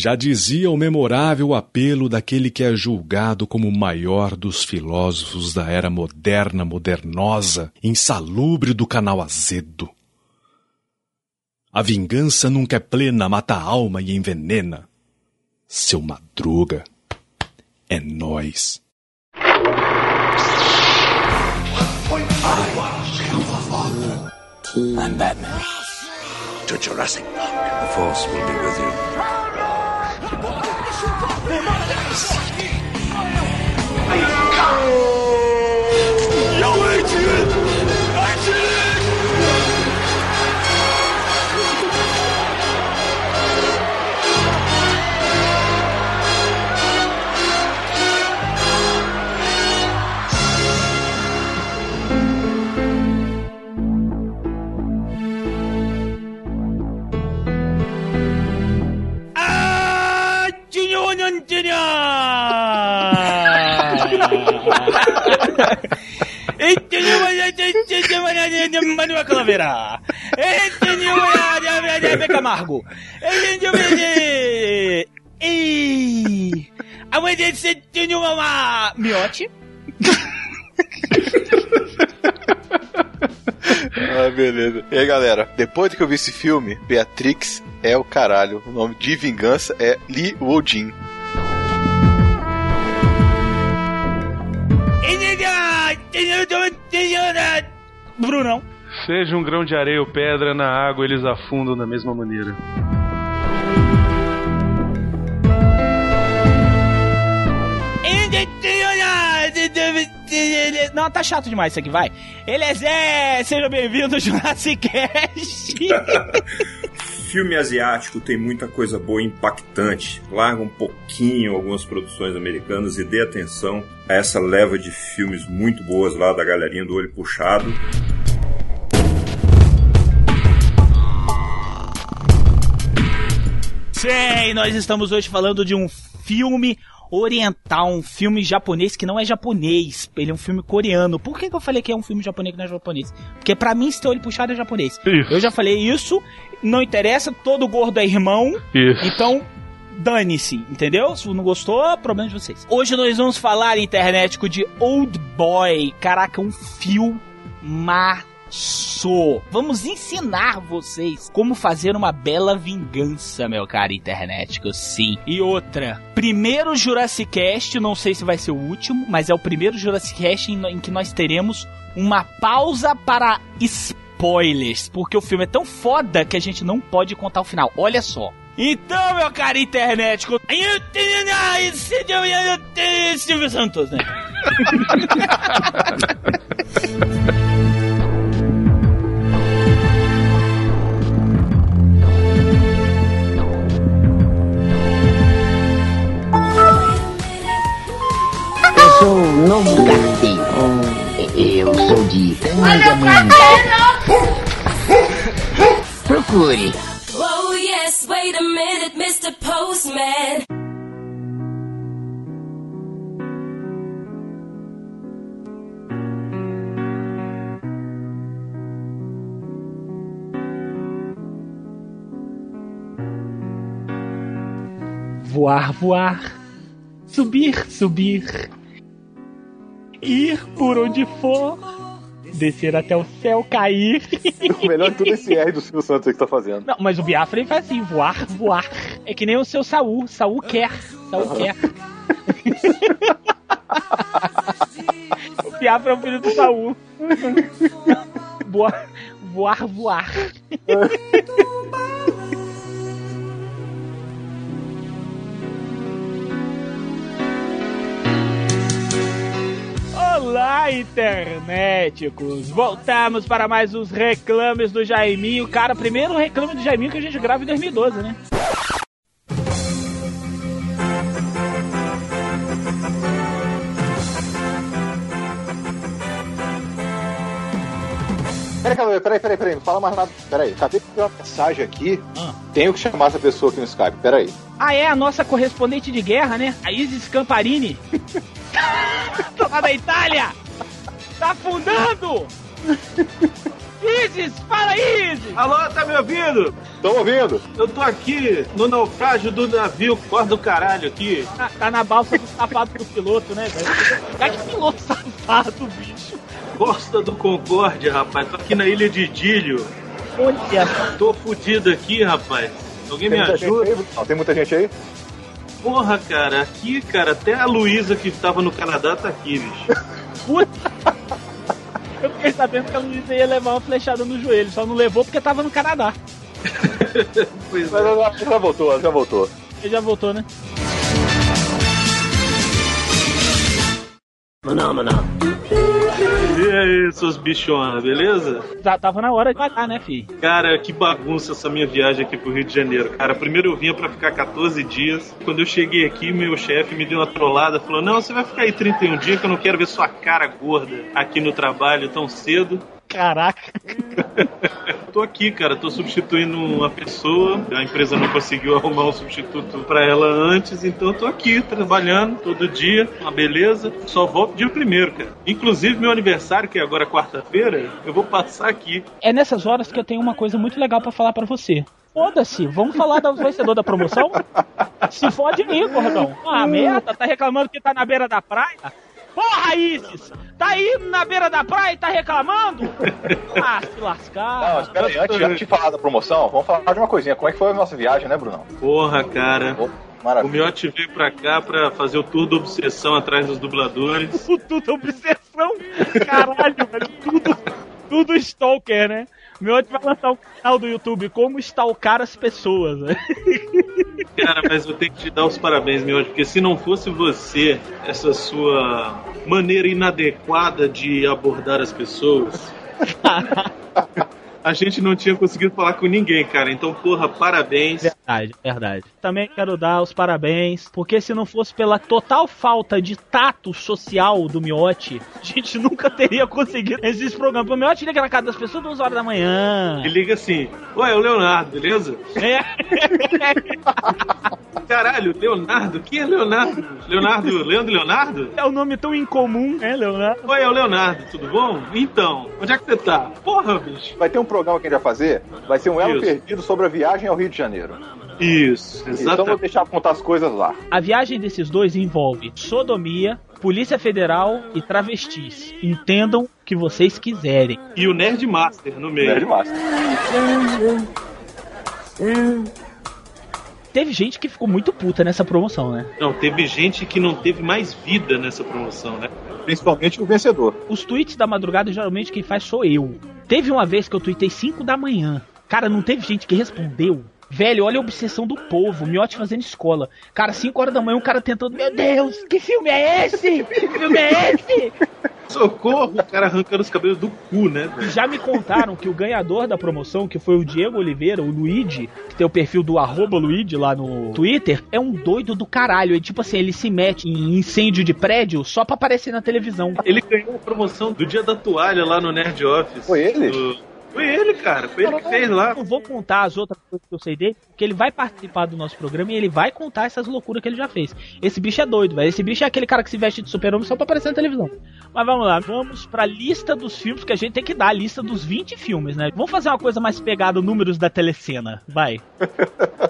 Já dizia o memorável apelo daquele que é julgado como o maior dos filósofos da era moderna, modernosa, insalubre do canal azedo. A vingança nunca é plena, mata a alma e envenena. Seu madruga, é nós. I'm Batman. To Jurassic Park. The Force will be with you. สวัสดี Manuel Calaveira. Camargo. E amanhã você tem uma miote. Ah, beleza. E aí, galera, depois que eu vi esse filme, Beatrix é o caralho. O nome de vingança é Lee Woo-jin. Brunão. Seja um grão de areia ou pedra na água, eles afundam da mesma maneira. Não, tá chato demais isso aqui, vai. Ele é Zé, seja bem-vindo ao Jurassic Cast. Filme asiático tem muita coisa boa e impactante. Larga um pouquinho algumas produções americanas e dê atenção a essa leva de filmes muito boas lá da galerinha do olho puxado. Sim, nós estamos hoje falando de um filme oriental, um filme japonês que não é japonês, ele é um filme coreano. Por que, que eu falei que é um filme japonês que não é japonês? Porque pra mim, se ter olho puxado é japonês. Isso. Eu já falei isso, não interessa, todo gordo é irmão, Isso. então dane-se, entendeu? Se não gostou, problema de vocês. Hoje nós vamos falar, internético, de Old Boy. Caraca, um filmaço. Vamos ensinar vocês como fazer uma bela vingança, meu cara internético, sim. E outra, primeiro Jurassic Cast, não sei se vai ser o último, mas é o primeiro Jurassic Cast em, em que nós teremos uma pausa para spoilers, porque o filme é tão foda que a gente não pode contar o final. Olha só. Então, meu cara internético, Silvio Santos, né? Eu sou o novo carteiro. Eu sou de Tangamanga. Procure. Oh yes, wait a minute, Mr. Postman. Voar, voar. Subir, subir. Ir por onde for. Descer até o céu, cair. O melhor de tudo é esse R do Silvio Santos aí que tá fazendo. Não, mas o Biafra ele faz assim, voar, voar. É que nem o seu Saul. Saul quer. Saul quer. o Biafra é o filho do Saul. Voar, voar, voar. Olá, internéticos! Voltamos para mais uns reclames do Jaiminho. Cara, primeiro reclame do Jaiminho que a gente grava em 2012, né? Peraí, peraí, peraí, peraí, peraí, não fala mais nada. Peraí, acabei de ver uma mensagem aqui. Ah. Tenho que chamar essa pessoa aqui no Skype, peraí. Ah, é a nossa correspondente de guerra, né? A Isis Camparini. tá lá da Itália! Tá afundando! Isis, fala Isis! Alô, tá me ouvindo? Estão ouvindo? Eu tô aqui no naufrágio do navio Corda do Caralho aqui. Tá, tá na balsa do safado do piloto, né, velho? Cara, que piloto safado, bicho. Costa do Concórdia, rapaz. Tô aqui na ilha de Dílio. Olha, Tô fudido aqui, rapaz. Alguém me Tem gente ajuda? tem muita gente aí? Porra, cara, aqui, cara, até a Luísa que tava no Canadá tá aqui, bicho. puta. Eu fiquei sabendo que a Luísa ia levar uma flechada no joelho, só não levou porque tava no Canadá. Pois Mas é. ela já voltou, ela já voltou. Ele já voltou, né? E aí, seus bichonas, beleza? Já tava na hora de pagar, né, fi? Cara, que bagunça essa minha viagem aqui pro Rio de Janeiro. Cara, primeiro eu vinha pra ficar 14 dias. Quando eu cheguei aqui, meu chefe me deu uma trollada. Falou: Não, você vai ficar aí 31 dias que eu não quero ver sua cara gorda aqui no trabalho tão cedo. Caraca. Tô aqui, cara, tô substituindo uma pessoa. A empresa não conseguiu arrumar um substituto pra ela antes, então eu tô aqui trabalhando todo dia, uma beleza. Só volto dia primeiro, cara. Inclusive meu aniversário, que é agora quarta-feira, eu vou passar aqui. É nessas horas que eu tenho uma coisa muito legal pra falar pra você. Foda-se, vamos falar do vencedor da promoção? Se fode aí, gordão. Ah, merda, tá reclamando que tá na beira da praia? Porra, Isis! Tá aí na beira da praia e tá reclamando? Ah, se Não, lascar. espera aí, antes, antes de falar da promoção, vamos falar de uma coisinha. Como é que foi a nossa viagem, né, Brunão? Porra, cara. Oh, O maravilha. Miotti veio pra cá pra fazer o tour da obsessão atrás dos dubladores. Tudo obsessão. Caralho, velho. Tudo, tudo stalker, né? Outro vai lançar um canal do YouTube Como Stalkar as Pessoas, né? Cara, mas eu tenho que te dar os parabéns, Miotti, porque se não fosse você, essa sua maneira inadequada de abordar as pessoas, a gente não tinha conseguido falar com ninguém, cara. Então, porra, parabéns. Verdade, verdade. Também quero dar os parabéns, porque se não fosse pela total falta de tato social do Miotti, a gente nunca teria conseguido esses programas. O Miotti liga na casa das pessoas duas horas da manhã. E liga assim: Ué, é o Leonardo, beleza? É. Caralho, Leonardo? Quem é Leonardo? Leonardo, Leandro Leonardo? É um nome tão incomum, né, Leonardo? Oi, é o Leonardo, tudo bom? Então, onde é que você tá? Porra, bicho. Vai ter um programa que a gente vai fazer, vai ser um elo Isso. perdido sobre a viagem ao Rio de Janeiro. Isso, Então eu vou exatamente. deixar contar as coisas lá. A viagem desses dois envolve sodomia, Polícia Federal e travestis. Entendam o que vocês quiserem. E o Nerd Master no meio. Nerd Master. Teve gente que ficou muito puta nessa promoção, né? Não, teve gente que não teve mais vida nessa promoção, né? Principalmente o vencedor. Os tweets da madrugada, geralmente quem faz sou eu. Teve uma vez que eu tuitei 5 da manhã. Cara, não teve gente que respondeu. Velho, olha a obsessão do povo. Miotti fazendo escola. Cara, 5 horas da manhã, um cara tentando. Meu Deus, que filme é esse? Que filme é esse? Socorro, o cara arrancando os cabelos do cu, né? velho? Já me contaram que o ganhador da promoção, que foi o Diego Oliveira, o Luigi, que tem o perfil do arroba Luigi lá no Twitter, é um doido do caralho. É tipo assim, ele se mete em incêndio de prédio só pra aparecer na televisão. Ele ganhou a promoção do dia da toalha lá no Nerd Office. Foi ele? Do- Foi ele, cara. Foi ele que fez lá. Não vou contar as outras coisas que eu sei dele, porque ele vai participar do nosso programa e ele vai contar essas loucuras que ele já fez. Esse bicho é doido, velho. Esse bicho é aquele cara que se veste de super-homem só pra aparecer na televisão. Mas vamos lá, vamos pra lista dos filmes, que a gente tem que dar a lista dos 20 filmes, né? Vamos fazer uma coisa mais pegada, números da telecena. Vai.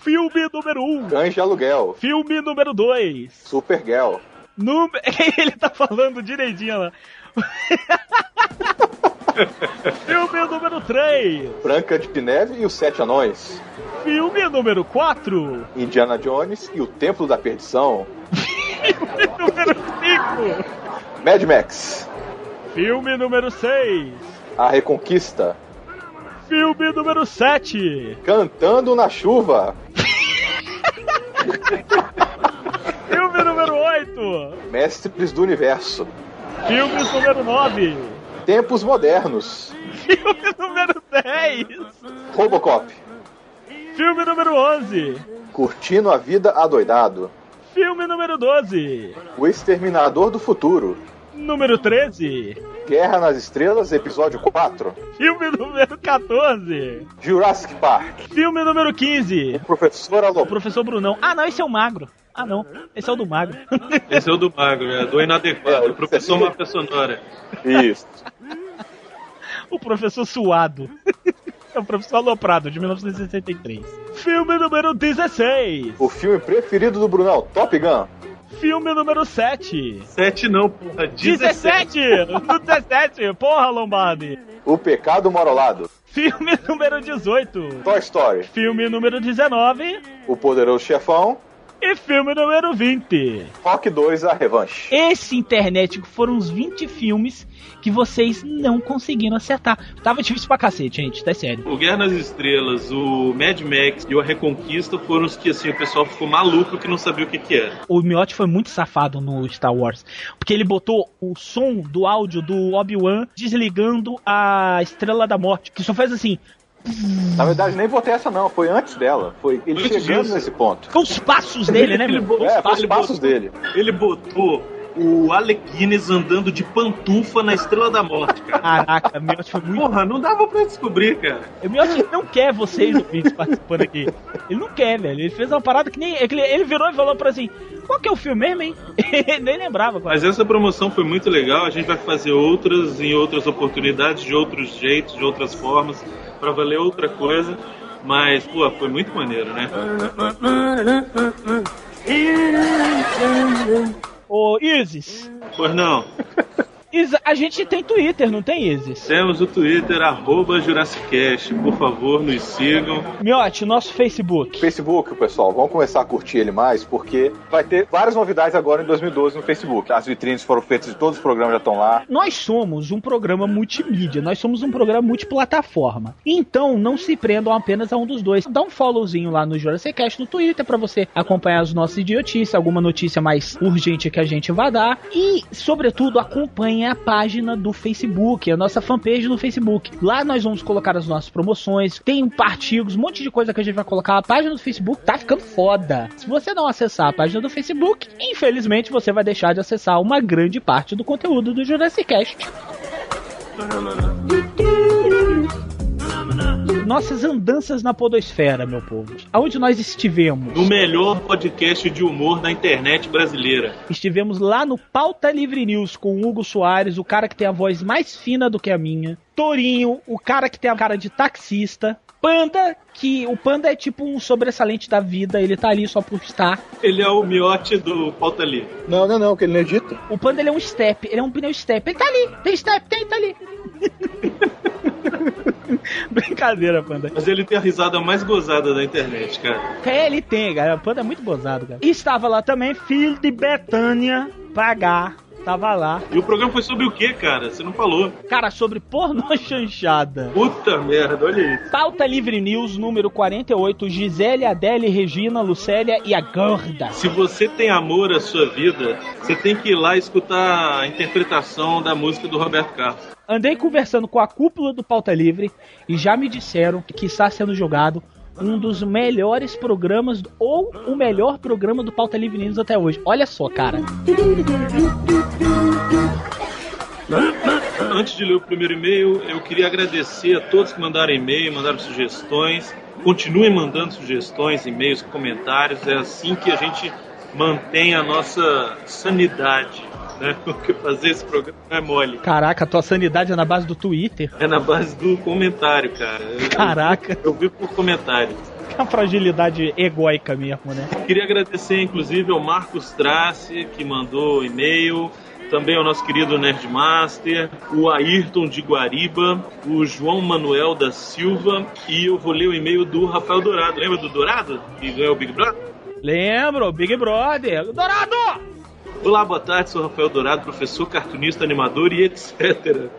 Filme número 1. Um. Cães de aluguel. Filme número 2. Supergirl. Número... Ele tá falando direitinho lá. Filme número 3. Branca de Neve e os Sete Anões. Filme número 4. Indiana Jones e o Templo da Perdição. Filme número 5. Mad Max. Filme número 6. A Reconquista. Filme número 7. Cantando na Chuva. Filme número 8. Mestres do Universo. Filme número 9. Tempos Modernos. Filme número 10. Robocop. Filme número 11. Curtindo a Vida Adoidado. Filme número 12. O Exterminador do Futuro. Número 13. Guerra nas Estrelas, episódio 4. Filme número 14. Jurassic Park. Filme número 15. Professor O Alô. professor Brunão. Ah, não, esse é o magro. Ah, não. Esse é o do magro. Esse é o do magro, é do inadequado. É, o professor Mafia Sonora. Isso. O professor suado. É o professor Aloprado, de 1963. Filme número 16. O filme preferido do Brunão, Top Gun. Filme número 7. 7 não, porra. 17. 17! No 17, porra, Lombardi. O Pecado Morolado. Filme número 18. Toy Story. Filme número 19. O Poderoso Chefão. E filme número 20. Rock 2, A Revanche. Esse internet foram uns 20 filmes que vocês não conseguiram acertar. Tava difícil pra cacete, gente, tá sério. O Guerra nas Estrelas, o Mad Max e o A Reconquista foram os que assim, o pessoal ficou maluco que não sabia o que que era. O Miotti foi muito safado no Star Wars. Porque ele botou o som do áudio do Obi-Wan desligando a Estrela da Morte. Que só faz assim. Na verdade, nem botei essa não, foi antes dela. Foi ele Antes chegando disso. nesse ponto. Foi os passos dele, né, Ele meu? É, foi os ele passos botou- dele. Ele botou o Alec Guinness andando de pantufa na Estrela da Morte, cara. Caraca, o Miotti foi muito. Porra, não dava pra descobrir, cara. O Miotti não quer vocês ouvintes participando aqui. Ele não quer, velho. Ele fez uma parada que nem. Ele, ele virou e falou pra assim: qual que é o filme mesmo, hein? Ele nem lembrava. quase. Mas essa promoção foi muito legal. A gente vai fazer outras em outras oportunidades, de outros jeitos, de outras formas, pra valer outra coisa. Mas, pô, foi muito maneiro, né? Ô, Isis. Pois não. Isa, a gente tem Twitter, não tem, Isis? Temos o Twitter, arroba JurassicCast. Por favor, nos sigam. Miotti, nosso Facebook. Facebook, pessoal, vamos começar a curtir ele mais, porque vai ter várias novidades agora em 2012 no Facebook. As vitrines foram feitas e todos os programas já estão lá. Nós somos um programa multimídia, nós somos um programa multiplataforma. Então, não se prendam apenas a um dos dois. Dá um followzinho lá no Jurassic Cast no Twitter pra você acompanhar as nossas idiotices, alguma notícia mais urgente que a gente vai dar. E, sobretudo, acompanhe a página do Facebook, a nossa fanpage no Facebook. Lá nós vamos colocar as nossas promoções, tem artigos, um monte de coisa que a gente vai colocar. A página do Facebook tá ficando foda. Se você não acessar a página do Facebook, infelizmente você vai deixar de acessar uma grande parte do conteúdo do Jurassic Cast. Nossas andanças na podosfera, meu povo. Aonde nós estivemos? No melhor podcast de humor da internet brasileira. Estivemos lá no Pauta Livre News com o Hugo Soares, o cara que tem a voz mais fina do que a minha. Torinho, o cara que tem a cara de taxista. Panda, que o Panda é tipo um sobressalente da vida, ele tá ali só por estar. Ele é o miote do Pauta Livre. Não, não, não, que ele não edita. O Panda ele é um step, ele é um pneu step. Ele tá ali, tem step, tem, tá ali. Brincadeira, Panda. Mas ele tem a risada mais gozada da internet, cara. É, ele tem, cara. O Panda é muito gozado, cara. E estava lá também, filho de Betânia, pagar. Tava lá. E o programa foi sobre o que, cara? Você não falou. Cara, sobre pornô chanchada. Puta merda, olha isso. Pauta Livre News número 48, Gisele, Adele, Regina, Lucélia e a Gorda. Se você tem amor à sua vida, você tem que ir lá escutar a interpretação da música do Roberto Carlos. Andei conversando com a cúpula do Pauta Livre e já me disseram que está sendo jogado um dos melhores programas, ou o melhor programa do Pauta Livre News até hoje. Olha só, cara. Antes de ler o primeiro e-mail, eu queria agradecer a todos que mandaram e-mail, mandaram sugestões. Continuem mandando sugestões, e-mails, comentários. É assim que a gente mantém a nossa sanidade. Né? Porque fazer esse programa não é mole. Caraca, a tua sanidade é na base do Twitter. É na base do comentário, cara. Eu- Caraca, Eu vi por comentários. que uma fragilidade egóica mesmo, né? Queria agradecer, inclusive, ao Marcos Trace, que mandou e-mail. Também ao nosso querido Nerdmaster, o Ayrton de Guariba, o João Manuel da Silva e eu vou ler o e-mail do Rafael Dourado. Lembra do Dourado? Que ganhou o Big Brother? Lembro, Big Brother. Dourado! Olá, boa tarde, sou Rafael Dourado, professor, cartunista, animador e etc.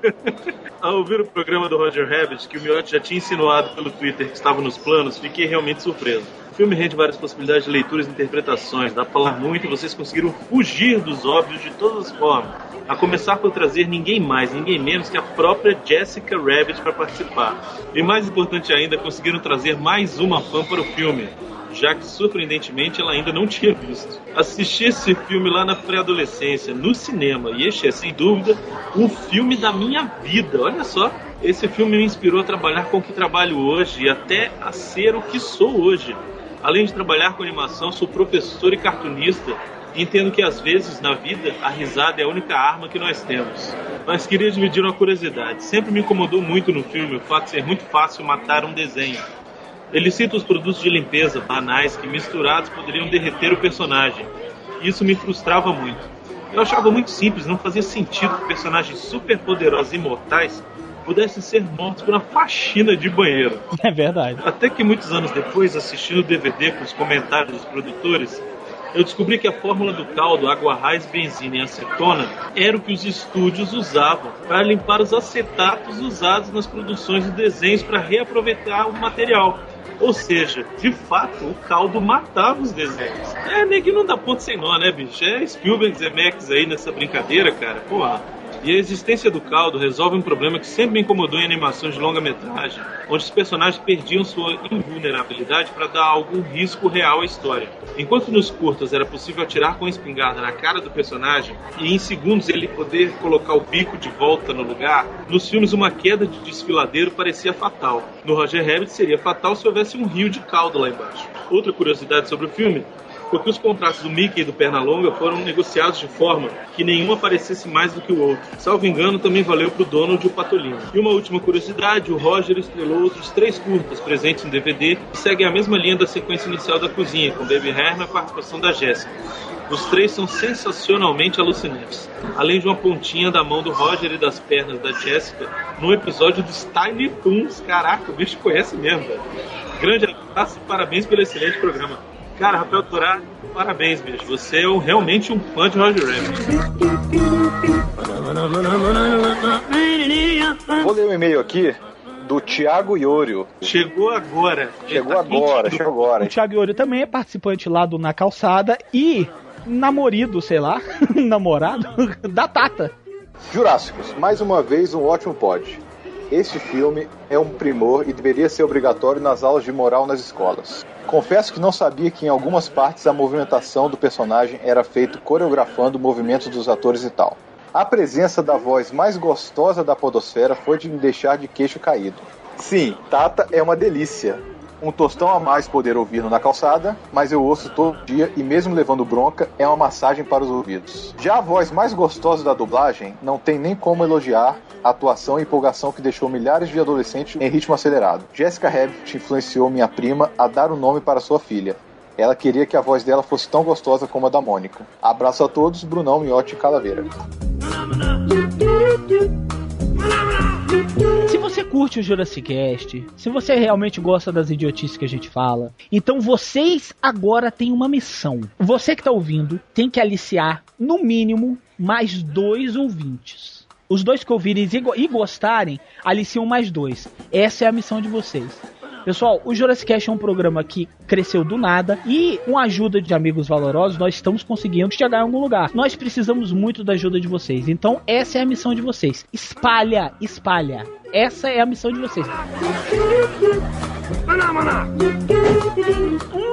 Ao ouvir o programa do Roger Rabbit, que o Miotti já tinha insinuado pelo Twitter que estava nos planos, fiquei realmente surpreso. O filme rende várias possibilidades de leituras e interpretações, dá pra falar muito e vocês conseguiram fugir dos óbvios de todas as formas. A começar por trazer ninguém mais, ninguém menos que a própria Jessica Rabbit para participar. E mais importante ainda, conseguiram trazer mais uma fã para o filme já que surpreendentemente ela ainda não tinha visto. Assisti esse filme lá na pré-adolescência, no cinema, e este é sem dúvida o filme da minha vida. Olha só, esse filme me inspirou a trabalhar com o que trabalho hoje e até a ser o que sou hoje. Além de trabalhar com animação, sou professor e cartunista Entendo que às vezes na vida a risada é a única arma que nós temos. Mas queria dividir uma curiosidade. Sempre me incomodou muito no filme o fato de ser muito fácil matar um desenho. Ele cita os produtos de limpeza banais que misturados poderiam derreter o personagem. Isso me frustrava muito. Eu achava muito simples, não fazia sentido que personagens super poderosos e imortais pudessem ser mortos por uma faxina de banheiro. É verdade. Até que muitos anos depois, assistindo o DVD com os comentários dos produtores, eu descobri que a fórmula do caldo, água raiz, benzina e acetona era o que os estúdios usavam para limpar os acetatos usados nas produções de desenhos para reaproveitar o material. Ou seja, de fato, o caldo matava os desenhos. É, neguinho não dá ponto sem nó, né, bicho? É Spielberg Zemeckis aí nessa brincadeira, cara. Porra. E a existência do caldo resolve um problema que sempre me incomodou em animações de longa-metragem, onde os personagens perdiam sua invulnerabilidade para dar algum risco real à história. Enquanto nos curtas era possível atirar com a espingarda na cara do personagem e em segundos ele poder colocar o bico de volta no lugar, nos filmes uma queda de desfiladeiro parecia fatal. No Roger Rabbit seria fatal se houvesse um rio de caldo lá embaixo. Outra curiosidade sobre o filme porque os contratos do Mickey e do Pernalonga foram negociados de forma que nenhum aparecesse mais do que o outro. Salvo engano, também valeu para o Donald e o Patolino. E uma última curiosidade, o Roger estrelou outros três curtas presentes no DVD que seguem a mesma linha da sequência inicial da cozinha, com Baby Hair na participação da Jéssica. Os três são sensacionalmente alucinantes. Além de uma pontinha da mão do Roger e das pernas da Jessica no episódio dos Tiny Toons. Caraca, o bicho conhece mesmo, velho. Grande abraço e parabéns pelo excelente programa. Cara, Rafael Turá, parabéns, bicho. Você é um- realmente um fã de Roger Rabbit. Vou ler um e-mail aqui do Thiago Iorio. Chegou agora. Chegou tá agora, chegou agora. O Thiago Iori também é participante lá do Na Calçada e namorido, sei lá, namorado da Tata. Jurássicos, mais uma vez um ótimo pod. Este filme é um primor e deveria ser obrigatório nas aulas de moral nas escolas. Confesso que não sabia que em algumas partes a movimentação do personagem era feito coreografando movimentos dos atores e tal. A presença da voz mais gostosa da podosfera foi de me deixar de queixo caído. Sim, Tata é uma delícia. Um tostão a mais poder ouvir na calçada, mas eu ouço todo dia e mesmo levando bronca, é uma massagem para os ouvidos. Já a voz mais gostosa da dublagem não tem nem como elogiar a atuação e empolgação que deixou milhares de adolescentes em ritmo acelerado. Jessica Rabbit influenciou minha prima a dar o nome para sua filha. Ela queria que a voz dela fosse tão gostosa como a da Mônica. Abraço a todos, Brunão, Miotti e Calaveira. Curte o Jurassic Cast, se você realmente gosta das idiotices que a gente fala, então vocês agora têm uma missão. Você que tá ouvindo tem que aliciar, no mínimo, mais dois ouvintes. Os dois que ouvirem e e gostarem, aliciam mais dois. Essa é a missão de vocês. Pessoal, o Jurassic Cast é um programa que cresceu do nada e com a ajuda de amigos valorosos nós estamos conseguindo chegar em algum lugar. Nós precisamos muito da ajuda de vocês. Então essa é a missão de vocês. Espalha, espalha. Essa é a missão de vocês.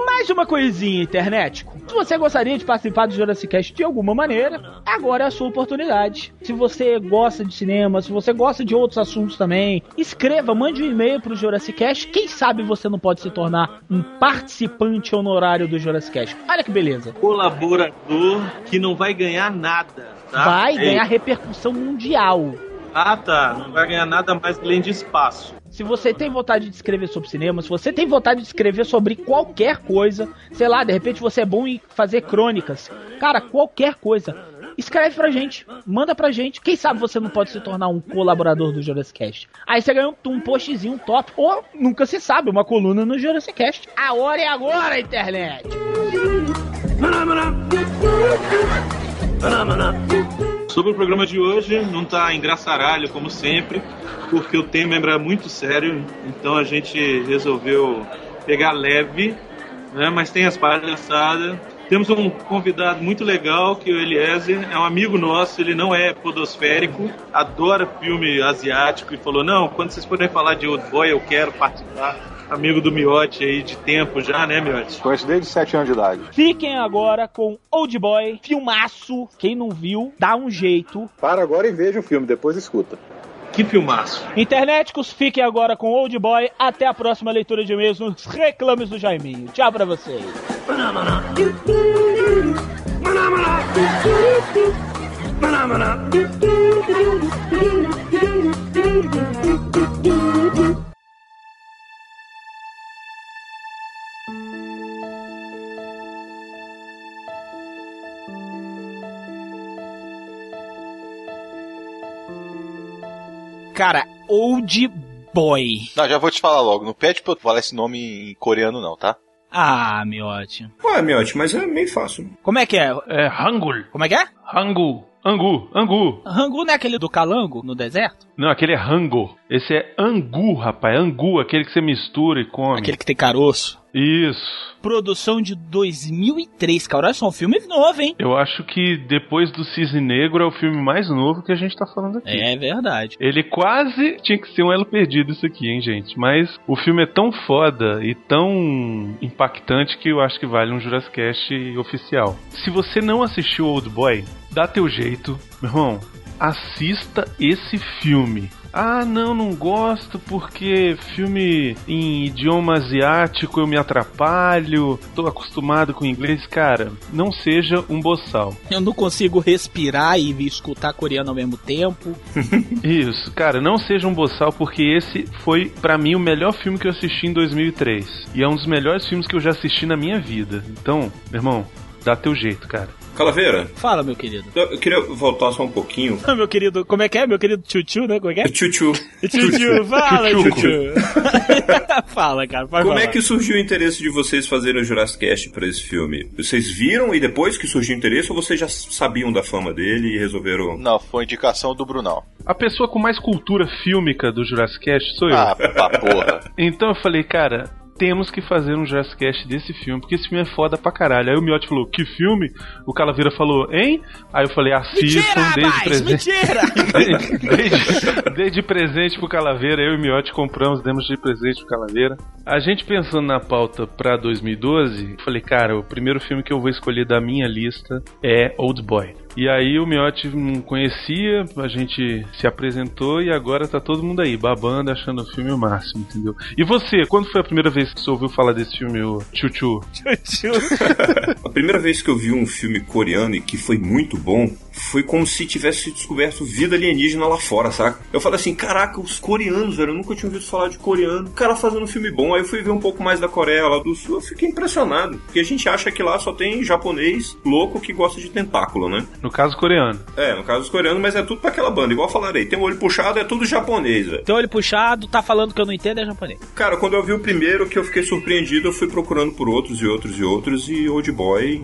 Mais uma coisinha, internet. Se você gostaria de participar do Jurassic Cast de alguma maneira, agora é a sua oportunidade. Se você gosta de cinema, se você gosta de outros assuntos também, escreva, mande um e-mail pro Jurassic Cast. Quem sabe você não pode se tornar um participante honorário do Jurassic Cast. Olha que beleza. Colaborador que não vai ganhar nada. Tá? Vai Ei. ganhar repercussão mundial. Ah, tá. Não vai ganhar nada mais além de espaço. Se você tem vontade de escrever sobre cinema, se você tem vontade de escrever sobre qualquer coisa, sei lá, de repente você é bom em fazer crônicas, cara, qualquer coisa, escreve pra gente, manda pra gente. Quem sabe você não pode se tornar um colaborador do Jurassic Cast. Aí você ganha um, um postzinho top, ou nunca se sabe, uma coluna no Jurassic Cast. A hora é agora, internet! Sobre o programa de hoje, não tá engraçaralho como sempre, porque o tema era muito sério, então a gente resolveu pegar leve, né? Mas tem as palhaçadas. Temos um convidado muito legal, que é o Eliezer, é um amigo nosso, ele não é podosférico, adora filme asiático e falou, não, quando vocês forem falar de Old Boy, eu quero participar. Amigo do Miotti aí de tempo já, né, Miotti? Conheço desde 7 anos de idade. Fiquem agora com Old Boy, filmaço. Quem não viu, dá um jeito. Para agora e veja o filme, depois escuta. Que filmaço. Internéticos, fiquem agora com Old Boy. Até a próxima leitura de e-mails nos reclames do Jaiminho. Tchau pra vocês. Cara, Old Boy. Não, já vou te falar logo. Não pede pra eu falar esse nome em coreano, não, tá? Ah, miote. Ué, Miotti, mas é meio fácil. Como é que é? É Hangul. Como é que é? Hangu. Angu. Angu. Rangu não é aquele do calango no deserto? Não, aquele é Hango. Esse é Angu, rapaz. Angu, aquele que você mistura e come. Aquele que tem caroço. Isso. Produção de 2003, cara. Olha só, um filme novo, hein? Eu acho que depois do Cisne Negro é o filme mais novo que a gente tá falando aqui. É verdade. Ele quase tinha que ser um elo perdido isso aqui, hein, gente? Mas o filme é tão foda e tão impactante que eu acho que vale um Jurassic Cast oficial. Se você não assistiu Old Boy, dá teu jeito. Meu irmão, assista esse filme. Ah, não, não gosto porque filme em idioma asiático eu me atrapalho, tô acostumado com inglês. Cara, não seja um boçal. Eu não consigo respirar e escutar coreano ao mesmo tempo. Isso, cara, não seja um boçal porque esse foi pra mim o melhor filme que eu assisti em 2003 e é um dos melhores filmes que eu já assisti na minha vida. Então, meu irmão, dá teu jeito, cara. Calaveira, Fala, meu querido. eu eu queria voltar só um pouquinho. meu querido, como é que é? Meu querido tchutchu, né? Como é que é? Tchutchu. Tchutchu, fala, tchutchu. fala, cara, pode Como é falar. que surgiu o interesse de vocês fazerem o Jurassic Cast pra esse filme? Vocês viram e depois que surgiu o interesse ou vocês já sabiam da fama dele e resolveram. Não, foi indicação do Brunão. A pessoa com mais cultura fílmica do Jurassic Cast sou eu. Ah, pra porra. Então eu falei, cara, temos que fazer um Jurassic Cast desse filme, porque esse filme é foda pra caralho. Aí o Miotti falou, que filme? O Calaveira falou, hein? Aí eu falei, assistam Mentira, desde rapaz, presente. mentira! Desde, desde, desde presente pro Calaveira, eu e o Miotti compramos, demos de presente pro Calaveira. A gente pensando na pauta pra 2012, eu falei, cara, o primeiro filme que eu vou escolher da minha lista é Old Boy. E aí o Miotti não conhecia, a gente se apresentou e agora tá todo mundo aí, babando, achando o filme o máximo, entendeu? E você, quando foi a primeira vez que você ouviu falar desse filme, o Chuchu? Tchutchu. A primeira vez que eu vi um filme coreano e que foi muito bom foi como se tivesse descoberto vida alienígena lá fora, saca? Eu falei assim, caraca, os coreanos, velho, eu nunca tinha ouvido falar de coreano. O cara fazendo um filme bom, aí eu fui ver um pouco mais da Coreia lá do Sul, eu fiquei impressionado. Porque a gente acha que lá só tem japonês louco que gosta de tentáculo, né? No caso coreano. É, no caso dos coreanos, mas é tudo pra aquela banda, igual eu falarei. Tem o olho puxado, é tudo japonês, velho. Teu olho puxado, tá falando que eu não entendo, é japonês. Cara, quando eu vi o primeiro que eu fiquei surpreendido, eu fui procurando por outros e outros e outros, e Old Boy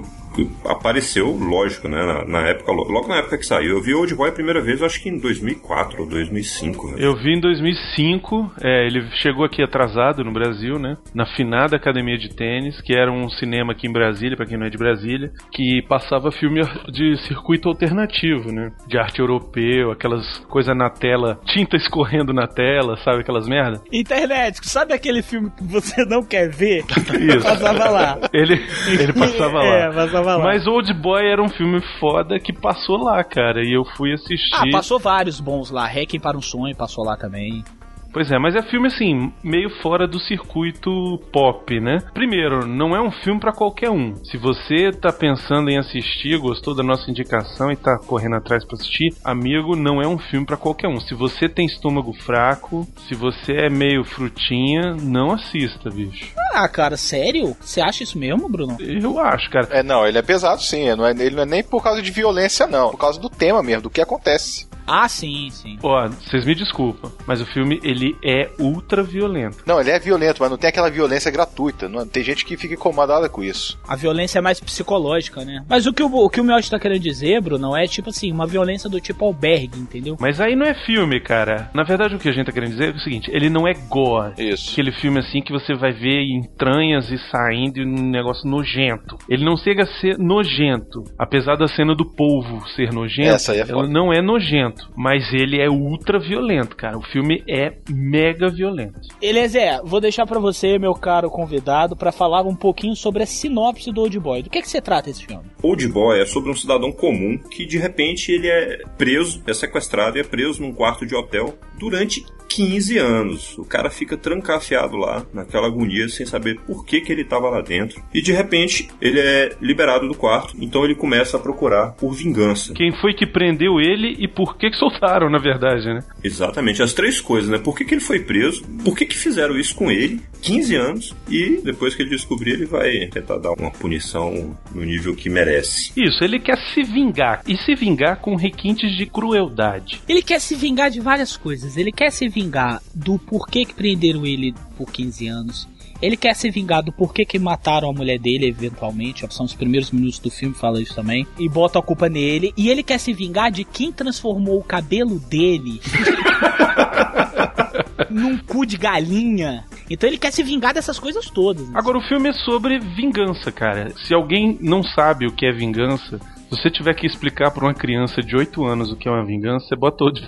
apareceu, lógico, né? Na, na época, logo na época que saiu. Eu vi Old Boy a primeira vez, eu acho que em 2004 ou 2005. velho. Eu vi em 2005, é, ele chegou aqui atrasado no Brasil, né? Na finada Academia de Tênis, que era um cinema aqui em Brasília, pra quem não é de Brasília, que passava filme de circuito alternativo, né? De arte europeu, aquelas coisas na tela, tinta escorrendo na tela, sabe aquelas merda? Internet, sabe aquele filme que você não quer ver? Isso. Passava lá. Ele, ele passava lá. É, passava lá. Mas Old Boy era um filme foda que passou lá, cara, e eu fui assistir. Ah, passou vários bons lá. Requiem para um sonho passou lá também. Pois é, mas é filme assim, meio fora do circuito pop, né? Primeiro, não é um filme pra qualquer um. Se você tá pensando em assistir, gostou da nossa indicação e tá correndo atrás pra assistir, amigo, não é um filme pra qualquer um. Se você tem estômago fraco, se você é meio frutinha, não assista, bicho. Ah, cara, sério? Você acha isso mesmo, Bruno? Eu acho, cara. É, não, ele é pesado sim. Não é, ele não é nem por causa de violência, não. Por causa do tema mesmo, do que acontece. Ah, sim, sim. Ó, vocês me desculpam, mas o filme ele é ultra violento. Não, ele é violento, mas não tem aquela violência gratuita. Não, tem gente que fica incomodada com isso. A violência é mais psicológica, né? Mas o que o, o que o Miotti tá querendo dizer, Bruno, é tipo assim, uma violência do tipo albergue, entendeu? Mas aí não é filme, cara. Na verdade, o que a gente tá querendo dizer é o seguinte: ele não é gore. Isso. Aquele filme assim que você vai ver entranhas e saindo e um negócio nojento. Ele não chega a ser nojento. Apesar da cena do polvo ser nojento, Essa aí é ela foda. não é nojento. Mas ele é ultra violento, cara. O filme é mega violento. Eliezer, vou deixar pra você, meu caro convidado, pra falar um pouquinho sobre a sinopse do Old Boy. Do que que se trata esse filme? Old Boy é sobre um cidadão comum que de repente ele é preso, é sequestrado e é preso num quarto de hotel durante 15 anos. O cara fica trancafiado lá, naquela agonia, sem saber por que, que ele estava lá dentro. E de repente, ele é liberado do quarto, então ele começa a procurar por vingança. Quem foi que prendeu ele e por que, que soltaram, na verdade, né? Exatamente, as três coisas, né? Por que, que ele foi preso? Por que, que fizeram isso com ele? 15 anos. E depois que ele descobrir, ele vai tentar dar uma punição no nível que merece. Isso, ele quer se vingar. E se vingar com requintes de crueldade. Ele quer se vingar de várias coisas. Ele quer se vingar do porquê que prenderam ele por 15 anos. Ele quer se vingar do porquê que mataram a mulher dele, eventualmente. São os primeiros minutos do filme fala isso também. E bota a culpa nele. E ele quer se vingar de quem transformou o cabelo dele num cu de galinha. Então ele quer se vingar dessas coisas todas. Agora, o filme é sobre vingança, cara. Se alguém não sabe o que é vingança, se você tiver que explicar para uma criança de 8 anos o que é uma vingança, você botou de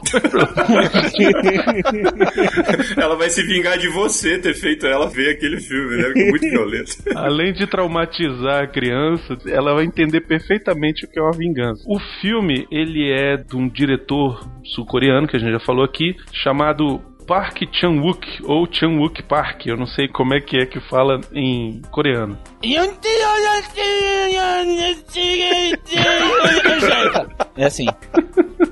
Ela vai se vingar de você ter feito ela ver aquele filme, né? É muito violento. Além de traumatizar a criança, ela vai entender perfeitamente o que é uma vingança. O filme, ele é de um diretor sul-coreano, que a gente já falou aqui, chamado Park Chan-wook, ou Chan-wook Park, eu não sei como é que é que fala em coreano. É assim.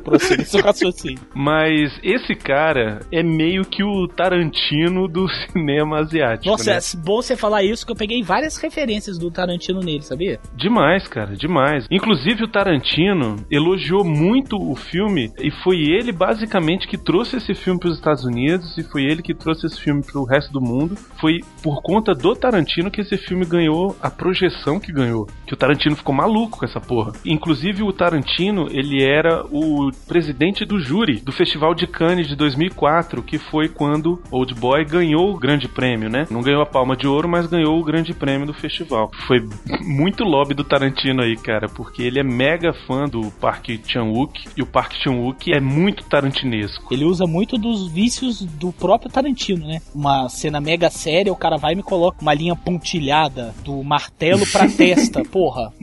Prossiga seu raciocínio. Mas esse cara é meio que o Tarantino do cinema asiático. Nossa, né? é bom você falar isso, que eu peguei várias referências do Tarantino nele, sabia? Demais, cara, demais. Inclusive o Tarantino elogiou muito o filme e foi ele basicamente que trouxe esse filme para os Estados Unidos e foi ele que trouxe esse filme para o resto do mundo. Foi por conta do Tarantino que esse filme ganhou a projeção que ganhou. Que o Tarantino ficou maluco com essa porra. Inclusive o Tarantino, ele era o presidente do júri do Festival de Cannes de 2004, que foi quando Old Boy ganhou o grande prêmio, né? Não ganhou a palma de ouro, mas ganhou o grande prêmio do festival. Foi muito lobby do Tarantino aí, cara, porque ele é mega fã do Park Chan-wook e o Park Chan-wook é muito tarantinesco. Ele usa muito dos vícios do próprio Tarantino, né? Uma cena mega séria, o cara vai e me coloca uma linha pontilhada do martelo pra testa, porra.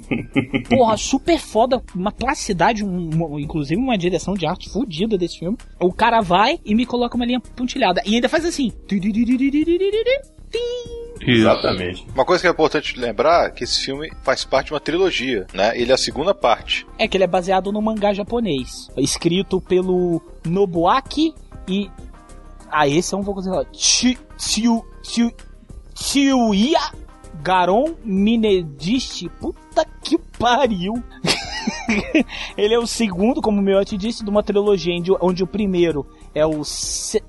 Porra, super foda, uma plasticidade, um, um- inclusive uma direção de arte fodida desse filme. O cara vai e me coloca uma linha pontilhada. E ainda faz assim. Exatamente. Uma coisa que é importante lembrar é que esse filme faz parte de uma trilogia, né? Ele é a segunda parte. É que ele é baseado no mangá japonês, escrito pelo Nobuaki e ah, esse eu não vou conseguir falar. Chiuya Garon Minedishi. Puta que pariu. ele é o segundo, como o meu te disse, de uma trilogia onde, o primeiro é o.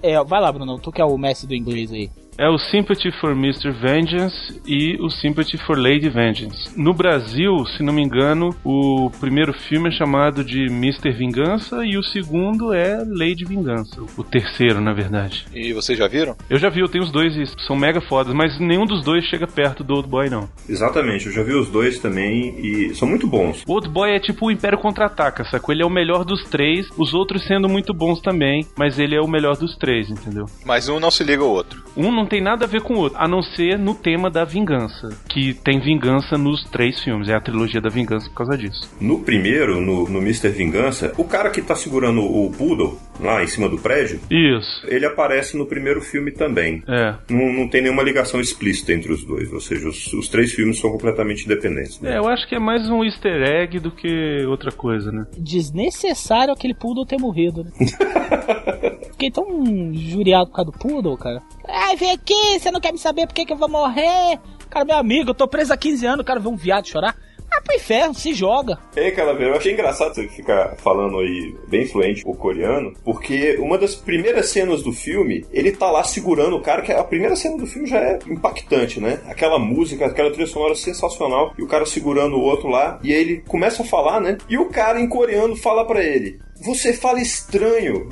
É, vai lá, Bruno, tu que é o mestre do inglês aí. É o Sympathy for Mr. Vengeance e o Sympathy for Lady Vengeance. No Brasil, se não me engano, o primeiro filme é chamado de Mr. Vingança e o segundo é Lady Vingança. O terceiro, na verdade. E vocês já viram? Eu já vi, eu tenho os dois e são mega fodas, mas nenhum dos dois chega perto do Old Boy, não. Exatamente, eu já vi os dois também e são muito bons. O Old Boy é tipo o Império Contra-Ataca, sacou? Ele é o melhor dos três, os outros sendo muito bons também, mas ele é o melhor dos três, entendeu? Mas um não se liga ao outro. Um não tem nada a ver com o outro, a não ser no tema da vingança, que tem vingança nos três filmes, é a trilogia da vingança por causa disso. No primeiro, no, no Mr. Vingança, o cara que tá segurando o Poodle lá em cima do prédio, Isso. ele aparece no primeiro filme também. É. Não, não tem nenhuma ligação explícita entre os dois, ou seja, os, os três filmes são completamente independentes. né? É, eu acho que é mais um easter egg do que outra coisa, né? Desnecessário aquele Poodle ter morrido, né? Fiquei tão juriado por causa do Poodle, cara. Ai, vem aqui, você não quer me saber por que, que eu vou morrer? Cara, meu amigo, eu tô preso há 15 anos, quero ver um viado chorar. Ah, pro inferno, se joga. Ei, Calaveira, eu achei engraçado você ficar falando aí bem fluente o coreano, porque uma das primeiras cenas do filme, ele tá lá segurando o cara, que a primeira cena do filme já é impactante, né? Aquela música, aquela trilha sonora sensacional, e o cara segurando o outro lá, e aí ele começa a falar, né? E o cara em coreano fala pra ele. Você fala estranho.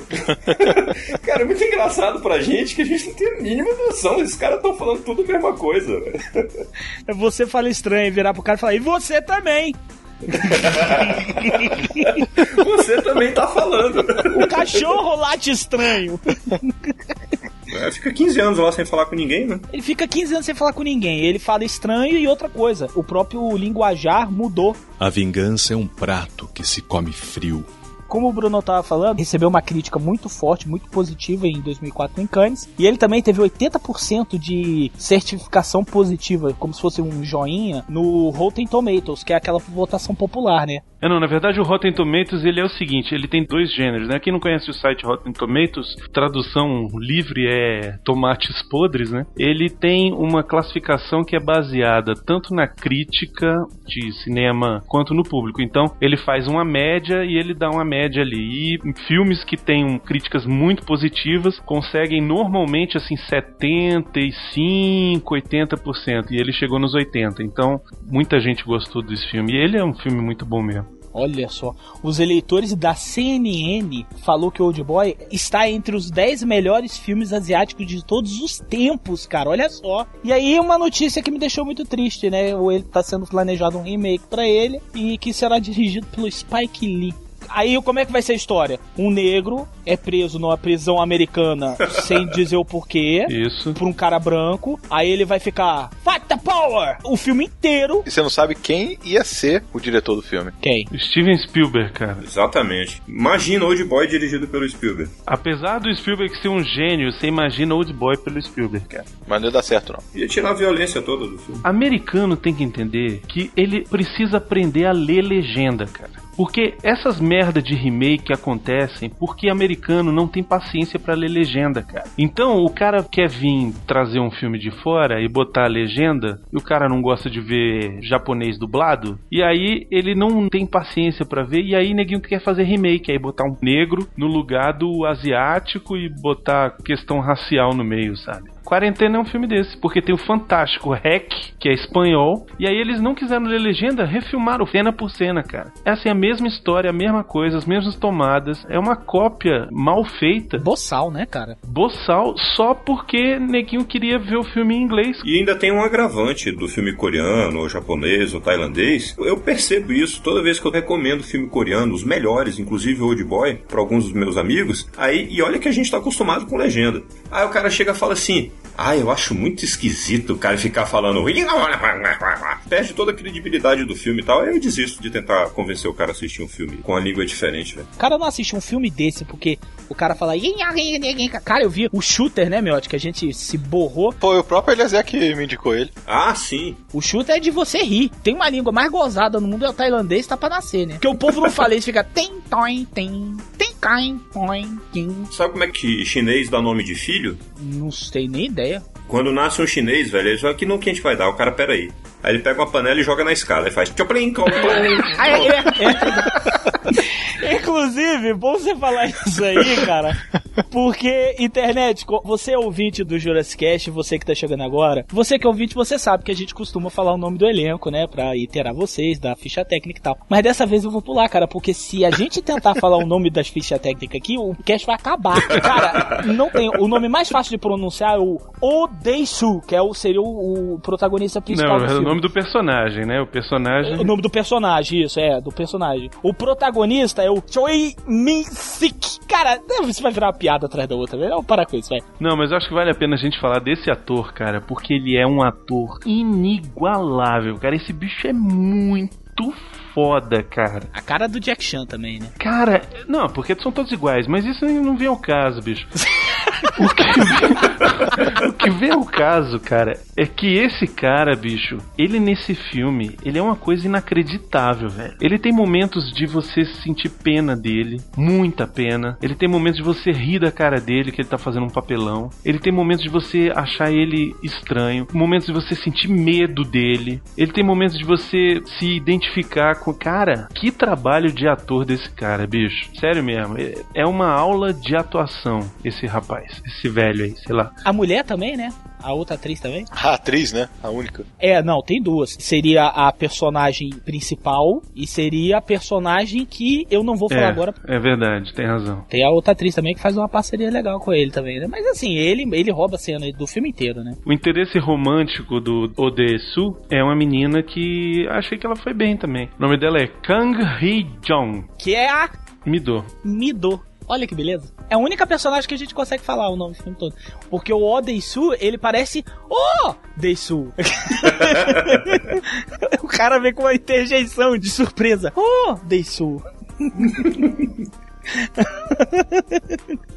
cara, é muito engraçado pra gente que a gente não tem a mínima noção. Esses caras estão falando tudo a mesma coisa. velho. Você fala estranho, virar pro cara e falar, e você também. Você também tá falando. O cachorro late estranho. É, fica 15 anos lá sem falar com ninguém, né? Ele fica 15 anos sem falar com ninguém. Ele fala estranho e outra coisa. O próprio linguajar mudou. A vingança é um prato que se come frio. Como o Bruno tava falando, recebeu uma crítica muito forte, muito positiva em 2004 em Cannes. E ele também teve 80% de certificação positiva, como se fosse um joinha, no Rotten Tomatoes, que é aquela votação popular, né? É, não, na verdade o Rotten Tomatoes ele é o seguinte, ele tem dois gêneros, né? Quem não conhece o site Rotten Tomatoes, tradução livre é tomates podres, né? Ele tem uma classificação que é baseada tanto na crítica de cinema quanto no público. Então, ele faz uma média e ele dá uma média ali. E filmes que têm críticas muito positivas conseguem normalmente assim 75, 80%, e ele chegou nos 80. Então, muita gente gostou desse filme. E ele é um filme muito bom mesmo. Olha só, os eleitores da CNN falou que Old Boy está entre os 10 melhores filmes asiáticos de todos os tempos, cara. Olha só. E aí uma notícia que me deixou muito triste, né? Ele tá sendo planejado um remake para ele e que será dirigido pelo Spike Lee. Aí como é que vai ser a história? Um negro é preso numa prisão americana sem dizer o porquê. Isso. Por um cara branco. Aí ele vai ficar Fight the Power! O filme inteiro. E você não sabe quem ia ser o diretor do filme. Quem? Steven Spielberg, cara. Exatamente. Imagina Old Boy dirigido pelo Spielberg. Apesar do Spielberg ser um gênio, você imagina Old Boy pelo Spielberg, cara. Mas não ia dar certo, não. Ia tirar a violência toda do filme. Americano tem que entender que ele precisa aprender a ler legenda, cara. Porque essas merda de remake acontecem porque americano não tem paciência para ler legenda, cara. Então o cara quer vir trazer um filme de fora e botar a legenda, e o cara não gosta de ver japonês dublado, e aí ele não tem paciência para ver, e aí neguinho quer fazer remake, aí botar um negro no lugar do asiático e botar questão racial no meio, sabe? Quarentena é um filme desse, porque tem o fantástico Hack, que é espanhol, e aí eles não quiseram ler legenda, refilmaram cena por cena, cara. É assim, a mesma história, a mesma coisa, as mesmas tomadas, é uma cópia mal feita. Boçal, né, cara? Boçal, só porque neguinho queria ver o filme em inglês. E ainda tem um agravante do filme coreano, ou japonês, ou tailandês. Eu percebo isso toda vez que eu recomendo filme coreano, os melhores, inclusive Old Boy, para alguns dos meus amigos. Aí, e olha que a gente tá acostumado com legenda. Aí o cara chega e fala assim: ah, eu acho muito esquisito o cara ficar falando. Perde toda a credibilidade do filme e tal. Aí eu desisto de tentar convencer o cara a assistir um filme com a língua diferente, velho. O cara não assiste um filme desse porque o cara fala. Cara, eu vi o shooter, né, meu? Que a gente se borrou. Foi o próprio Eliezer que me indicou ele. Ah, sim. O shooter é de você rir. Tem uma língua mais gozada no mundo, é o tailandês, tá pra nascer, né? Porque o povo não fala isso, fica tem, toin, tem, Sabe como é que chinês dá nome de filho? Não sei nem ideia. Quando nasce um chinês, velho, ele fala que não que a gente vai dar. O cara, pera aí. Aí ele pega uma panela e joga na escada. Aí faz. tchoplim, é. Inclusive, bom você falar isso aí, cara. Porque, internet, você é ouvinte do Jurassic Cast, você que tá chegando agora, você que é ouvinte, você sabe que a gente costuma falar o nome do elenco, né? Pra iterar vocês, da ficha técnica e tal. Mas dessa vez eu vou pular, cara, porque se a gente tentar falar o nome das fichas técnicas aqui, o cast vai acabar. Cara, não tem. O nome mais fácil de pronunciar é o Odeisu, que é o, seria o, o protagonista principal Não, é o nome do personagem, né? O personagem. O nome do personagem, isso, é, do personagem. O protagonista é o Choi Min-sik. Cara, isso vai virar uma piada atrás da outra, velho. Vamos parar com isso, vai. Não, mas eu acho que vale a pena a gente falar desse ator, cara, porque ele é um ator inigualável, cara. Esse bicho é muito foda, cara. A cara do Jack Chan também, né? Cara, não, porque são todos iguais, mas isso não vem ao caso, bicho. O que, o que caso, cara, é que esse cara, bicho, ele nesse filme, ele é uma coisa inacreditável, velho. Ele tem momentos de você sentir pena dele, muita pena. Ele tem momentos de você rir da cara dele, que ele tá fazendo um papelão. Ele tem momentos de você achar ele estranho, momentos de você sentir medo dele. Ele tem momentos de você se identificar com, cara, que trabalho de ator desse cara, bicho. Sério mesmo, é- é uma aula de atuação esse rapaz, esse velho aí, sei lá. A mulher também, né? A outra atriz também? A atriz, né? A única. É, não, tem duas. Seria a personagem principal e seria a personagem que eu não vou falar é, agora. é verdade, tem razão. Tem a outra atriz também que faz uma parceria legal com ele também, né? Mas assim, ele, ele rouba a cena do filme inteiro, né? O interesse romântico do Odesu é uma menina que achei que ela foi bem também. O nome dela é Kang Hee-jong. Que é a Mido. Mido. Olha que beleza. É a única personagem que a gente consegue falar o nome do filme todo. Porque o Odeisu, ele parece O Deisu. o cara vem com uma interjeição de surpresa. O Deisu.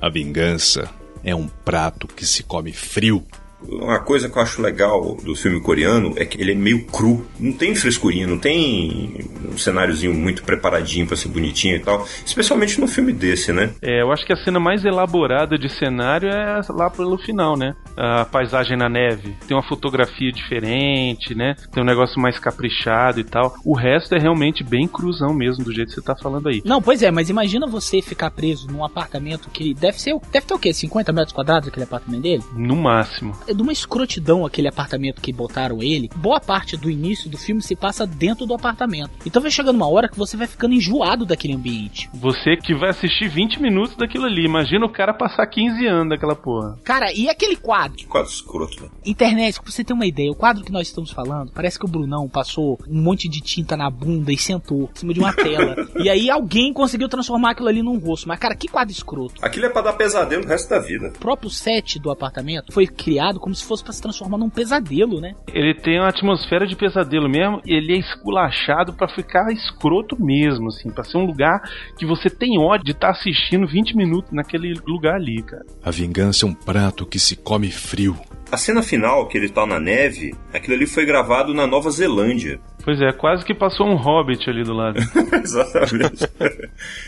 A vingança é um prato que se come frio. Uma coisa que eu acho legal do filme coreano é que ele é meio cru. Não tem frescurinha, não tem um cenáriozinho muito preparadinho pra ser bonitinho e tal. Especialmente num filme desse, né? É, eu acho que a cena mais elaborada de cenário é lá pelo final, né? A paisagem na neve. Tem uma fotografia diferente, né? Tem um negócio mais caprichado e tal. O resto é realmente bem cruzão mesmo, do jeito que você tá falando aí. Não, pois é, mas imagina você ficar preso num apartamento que deve ser. Deve ter o quê? 50 metros quadrados aquele apartamento dele? No máximo. É de uma escrotidão aquele apartamento que botaram ele. Boa parte do início do filme se passa dentro do apartamento. Então vai chegando uma hora que você vai ficando enjoado daquele ambiente. Você que vai assistir 20 minutos daquilo ali, imagina o cara passar 15 anos daquela porra. Cara, e aquele quadro? Que quadro escroto, né? Internet, pra você ter uma ideia, o quadro que nós estamos falando, parece que o Brunão passou um monte de tinta na bunda e sentou em cima de uma tela. e aí alguém conseguiu transformar aquilo ali num rosto. Mas, cara, que quadro escroto. Aquilo é pra dar pesadelo o resto da vida. O próprio set do apartamento foi criado como se fosse pra se transformar num pesadelo, né? Ele tem uma atmosfera de pesadelo mesmo, e ele é esculachado pra ficar escroto mesmo, assim, pra ser um lugar que você tem ódio de estar assistindo 20 minutos naquele lugar ali, cara. A vingança é um prato que se come frio. A cena final, que ele tá na neve, aquilo ali foi gravado na Nova Zelândia. Pois é, quase que passou um hobbit ali do lado. Exatamente.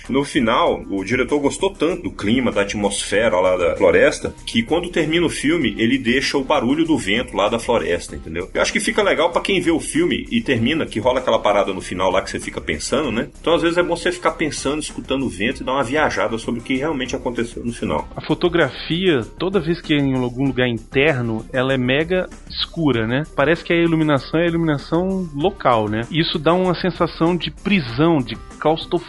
no final, o diretor gostou tanto do clima, da atmosfera lá da floresta, que quando termina o filme, ele deixa o barulho do vento lá da floresta, entendeu? Eu acho que fica legal para quem vê o filme e termina, que rola aquela parada no final lá que você fica pensando, né? Então às vezes é bom você ficar pensando, escutando o vento e dar uma viajada sobre o que realmente aconteceu no final. A fotografia, toda vez que é em algum lugar interno, ela é mega escura, né? Parece que a iluminação é a iluminação local, né? Isso dá uma sensação de prisão, de claustrof...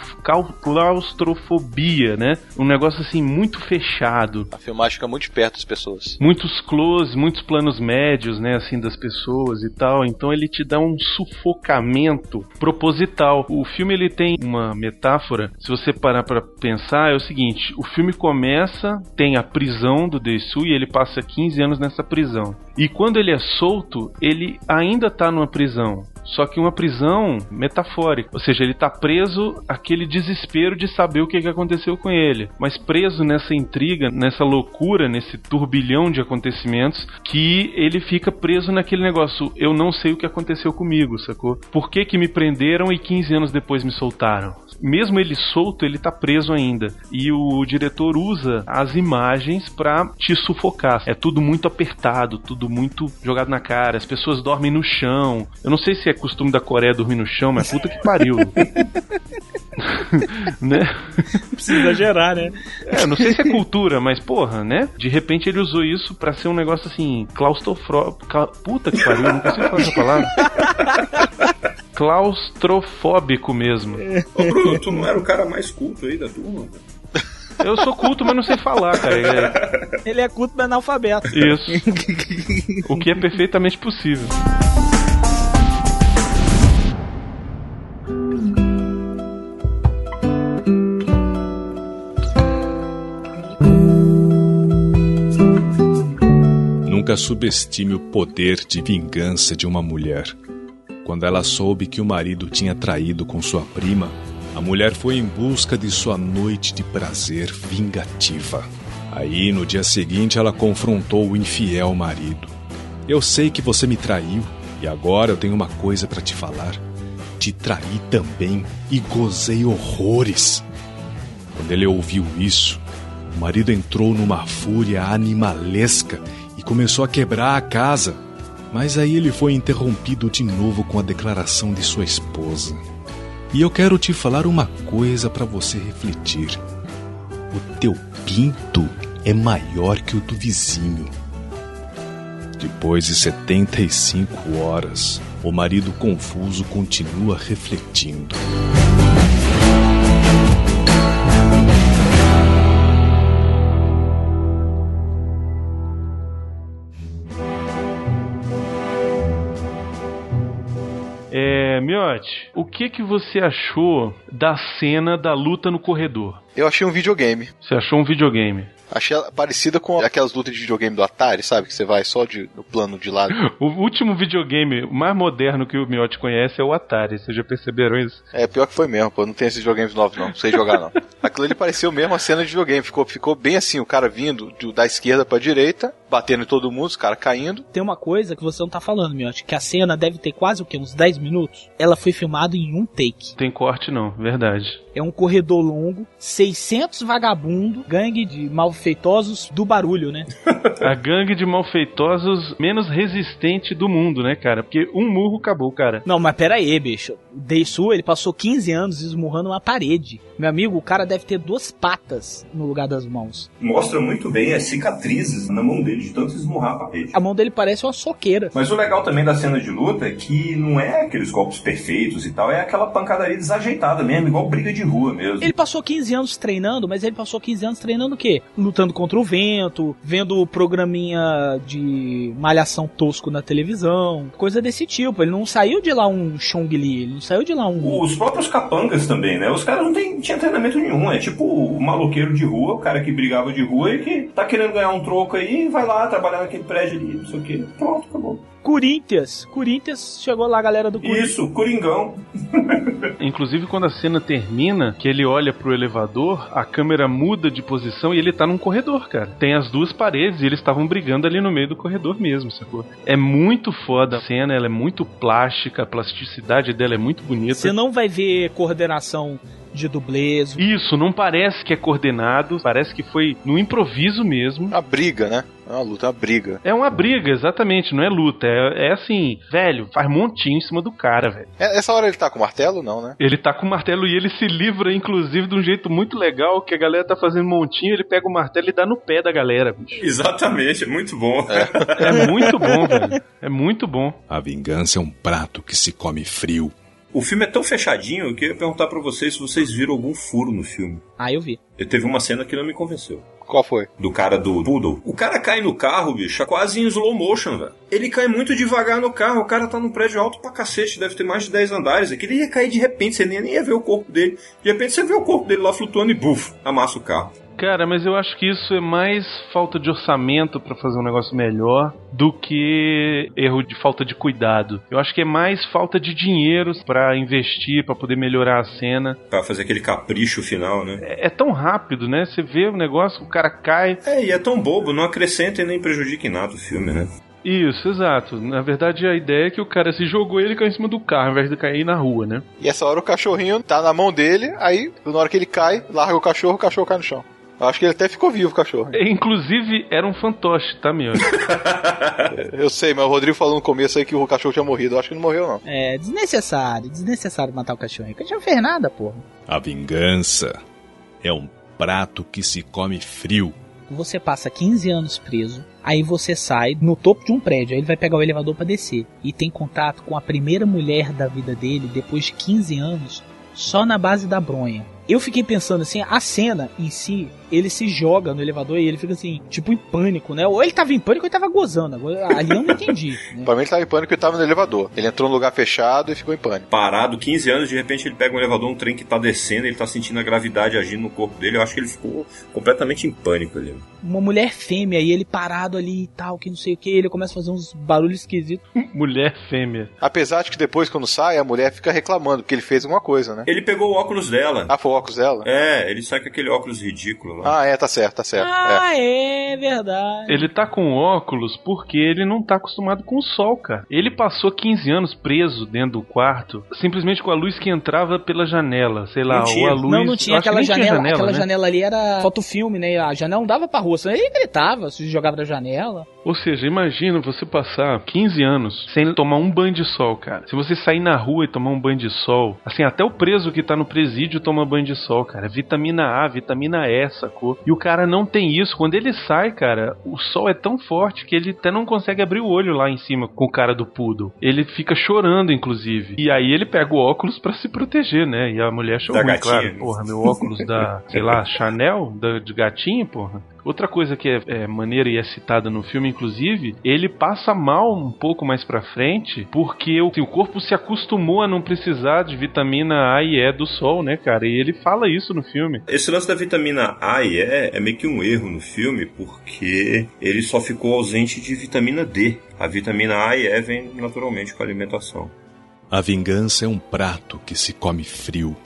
claustrofobia, né? Um negócio assim muito fechado. A filmagem fica muito perto das pessoas. Muitos close, muitos planos médios, né, assim das pessoas e tal. Então ele te dá um sufocamento proposital. O filme ele tem uma metáfora, se você parar para pensar, é o seguinte, o filme começa, tem a prisão do Deisu e ele passa 15 anos nessa prisão. E quando ele é solto, ele ainda tá numa prisão. Só que uma prisão metafórica. Ou seja, ele tá preso aquele desespero de saber o que, aconteceu com ele. Mas preso nessa intriga, nessa loucura, nesse turbilhão de acontecimentos, que ele fica preso naquele negócio. Eu não sei o que aconteceu comigo, sacou? Por que, que me prenderam e 15 anos depois me soltaram? Mesmo ele solto, ele tá preso ainda. E o diretor usa as imagens pra te sufocar. É tudo muito apertado, tudo muito jogado na cara. As pessoas dormem no chão. Eu não sei se é costume da Coreia dormir no chão, mas puta que pariu. né? Precisa exagerar, né? É, não sei se é cultura, mas porra, né? De repente ele usou isso pra ser um negócio assim, claustrofóbico. Puta que pariu, não consigo falar essa palavra. Claustrofóbico mesmo. Ô Bruno, tu não era o cara mais culto aí da turma? Eu sou culto, mas não sei falar, cara. É- Ele é culto, mas analfabeto. Isso. O que é perfeitamente possível. Nunca subestime o poder de vingança de uma mulher. Quando ela soube que o marido tinha traído com sua prima, a mulher foi em busca de sua noite de prazer vingativa. Aí, no dia seguinte, ela confrontou o infiel marido. Eu sei que você me traiu e agora eu tenho uma coisa para te falar. Te traí também e gozei horrores. Quando ele ouviu isso, o marido entrou numa fúria animalesca e começou a quebrar a casa. Mas aí ele foi interrompido de novo com a declaração de sua esposa. E eu quero te falar uma coisa para você refletir. O teu pinto é maior que o do vizinho. Depois de 75 horas, o marido confuso continua refletindo. É, Miotti, o que que você achou da cena da luta no corredor? Eu achei um videogame. Você achou um videogame? Achei parecida com aquelas lutas de videogame do Atari, sabe? Que você vai só de, no plano de lado. O último videogame mais moderno que o Miotti conhece é o Atari. Vocês já perceberam isso? É, pior que foi mesmo, pô. Não tem esses videogames novos, não. Não sei jogar, não. Aquilo ali pareceu mesmo a cena de videogame. Ficou, ficou bem assim, o cara vindo de- da esquerda pra direita, batendo em todo mundo, os caras caindo. Tem uma coisa que você não tá falando, Miotti, que a cena deve ter quase o quê? Uns 10 minutos? Ela foi filmada em um take. Tem corte não, verdade. É um corredor longo, 600 vagabundo, gangue de malfeitosos do barulho, né? A gangue de malfeitosos menos resistente do mundo, né, cara? Porque um murro acabou, cara. Não, mas pera aí, bicho. Deisu, ele passou 15 anos esmurrando uma parede. Meu amigo, o cara deve ter duas patas no lugar das mãos. Mostra muito bem as cicatrizes na mão dele, de tanto esmurrar a parede. A mão dele parece uma soqueira. Mas o legal também da cena de luta é que não é aqueles golpes perfeitos e tal, é aquela pancadaria desajeitada mesmo, igual briga de rua mesmo. Ele passou 15 anos treinando, mas ele passou 15 anos treinando o quê? Lutando contra o vento, vendo programinha de malhação tosco na televisão, coisa desse tipo. Ele não saiu de lá um Chong Li, ele não saiu de lá um. Os próprios capangas também, né? Os caras não tem, tinham treinamento nenhum. É tipo o maloqueiro de rua, o cara que brigava de rua e que tá querendo ganhar um troco aí, vai lá trabalhar naquele prédio ali, não sei o que. Pronto, acabou. Corinthians. Corinthians chegou lá a galera do Corinthians. Isso, Coringão. Inclusive, quando a cena termina, que ele olha pro elevador, a câmera muda de posição e ele tá num corredor, cara. Tem as duas paredes e eles estavam brigando ali no meio do corredor mesmo, sacou? É muito foda a cena, ela é muito plástica, a plasticidade dela é muito bonita. Você não vai ver coordenação de dublês. Isso, não parece que é coordenado, parece que foi no improviso mesmo. Uma briga, né? É uma luta, é uma briga. É uma briga, exatamente, não é luta. É, é assim, velho, faz montinho em cima do cara, velho. É- Essa hora ele tá com martelo? Não, né? Ele tá com o martelo e ele se livra, inclusive, de um jeito muito legal, que a galera tá fazendo montinho, ele pega o martelo e dá no pé da galera, bicho. Exatamente, é muito bom. É muito bom, velho. É muito bom. A vingança é um prato que se come frio. O filme é tão fechadinho que eu queria perguntar pra vocês se vocês viram algum furo no filme. Ah, eu vi. Eu teve uma cena que não me convenceu. Qual foi? Do cara do Poodle. O cara cai no carro, bicho, quase em slow motion, velho. Ele cai muito devagar no carro. O cara tá num prédio alto pra cacete, deve ter mais de 10 andares. Aqui ele ia cair de repente, você nem nem ia ver o corpo dele. De repente você vê o corpo dele lá flutuando e buf, amassa o carro. Cara, mas eu acho que isso é mais falta de orçamento pra fazer um negócio melhor do que erro de falta de cuidado. Eu acho que é mais falta de dinheiro pra investir, pra poder melhorar a cena. Pra fazer aquele capricho final, né? É, é tão rápido, né? Você vê o negócio, o cara cai. É, e é tão bobo, não acrescenta e nem prejudica em nada o filme, né? Isso, exato. Na verdade, a ideia é que o cara se jogou e ele caiu em cima do carro, ao invés de cair na rua, né? E essa hora o cachorrinho tá na mão dele, aí na hora que ele cai, larga o cachorro, o cachorro cai no chão. Acho que ele até ficou vivo, o cachorro. Inclusive, era um fantoche, tá, meu? Eu sei, mas o Rodrigo falou no começo aí que o cachorro tinha morrido. Eu acho que não morreu, não. É desnecessário, desnecessário matar o cachorro. O cachorro não fez nada, porra. A vingança é um prato que se come frio. Você passa 15 anos preso, aí você sai no topo de um prédio, aí ele vai pegar o elevador pra descer e tem contato com a primeira mulher da vida dele depois de 15 anos, só na base da bronha. Eu fiquei pensando assim, a cena em si, ele se joga no elevador e ele fica assim, tipo em pânico, né? Ou ele tava em pânico ou ele tava gozando. Agora, Ali eu não entendi. né? Pra mim ele tava em pânico e tava no elevador. Ele entrou num lugar fechado e ficou em pânico. Parado, 15 anos, de repente ele pega um elevador, um trem que tá descendo, ele tá sentindo a gravidade agindo no corpo dele. Eu acho que ele ficou completamente em pânico ali. Uma mulher fêmea e ele parado ali e tal, que não sei o que, ele começa a fazer uns barulhos esquisitos. Mulher fêmea. Apesar de que depois, quando sai, a mulher fica reclamando porque ele fez alguma coisa, né? Ele pegou o óculos dela. Ah, foi o óculos dela? É, ele sai com aquele óculos ridículo lá. Ah, é, tá certo, tá certo. É. Ah, é verdade. Ele tá com óculos porque ele não tá acostumado com o sol, cara. Ele passou 15 anos preso dentro do quarto, simplesmente com a luz que entrava pela janela, sei lá, ou a luz. Não, não tinha aquela nem tinha janela. aquela né? janela ali era fotofilme, né? A janela não dava pra rua, senão ele gritava, se jogava da janela. Ou seja, imagina você passar 15 anos sem tomar um banho de sol, cara. Se você sair na rua e tomar um banho de sol, assim, até o preso que tá no presídio toma banho de sol, cara. Vitamina A, vitamina E, sacou? E o cara não tem isso. Quando ele sai, cara, o sol é tão forte que ele até não consegue abrir o olho lá em cima com o cara do poodle. Ele fica chorando, inclusive. E aí ele pega o óculos pra se proteger, né? E a mulher achou ruim, gatinha. claro. Porra, meu óculos da, sei lá, Chanel, da, de gatinho, porra. Outra coisa que é, é maneira e é citada no filme, inclusive, ele passa mal um pouco mais pra frente, porque o, assim, o corpo se acostumou a não precisar de vitamina A e E do sol, né, cara? E ele fala isso no filme. Esse lance da vitamina A Aie é, é meio que um erro no filme, porque ele só ficou ausente de vitamina D. A vitamina A e E vem naturalmente com a alimentação. A vingança é um prato que se come frio.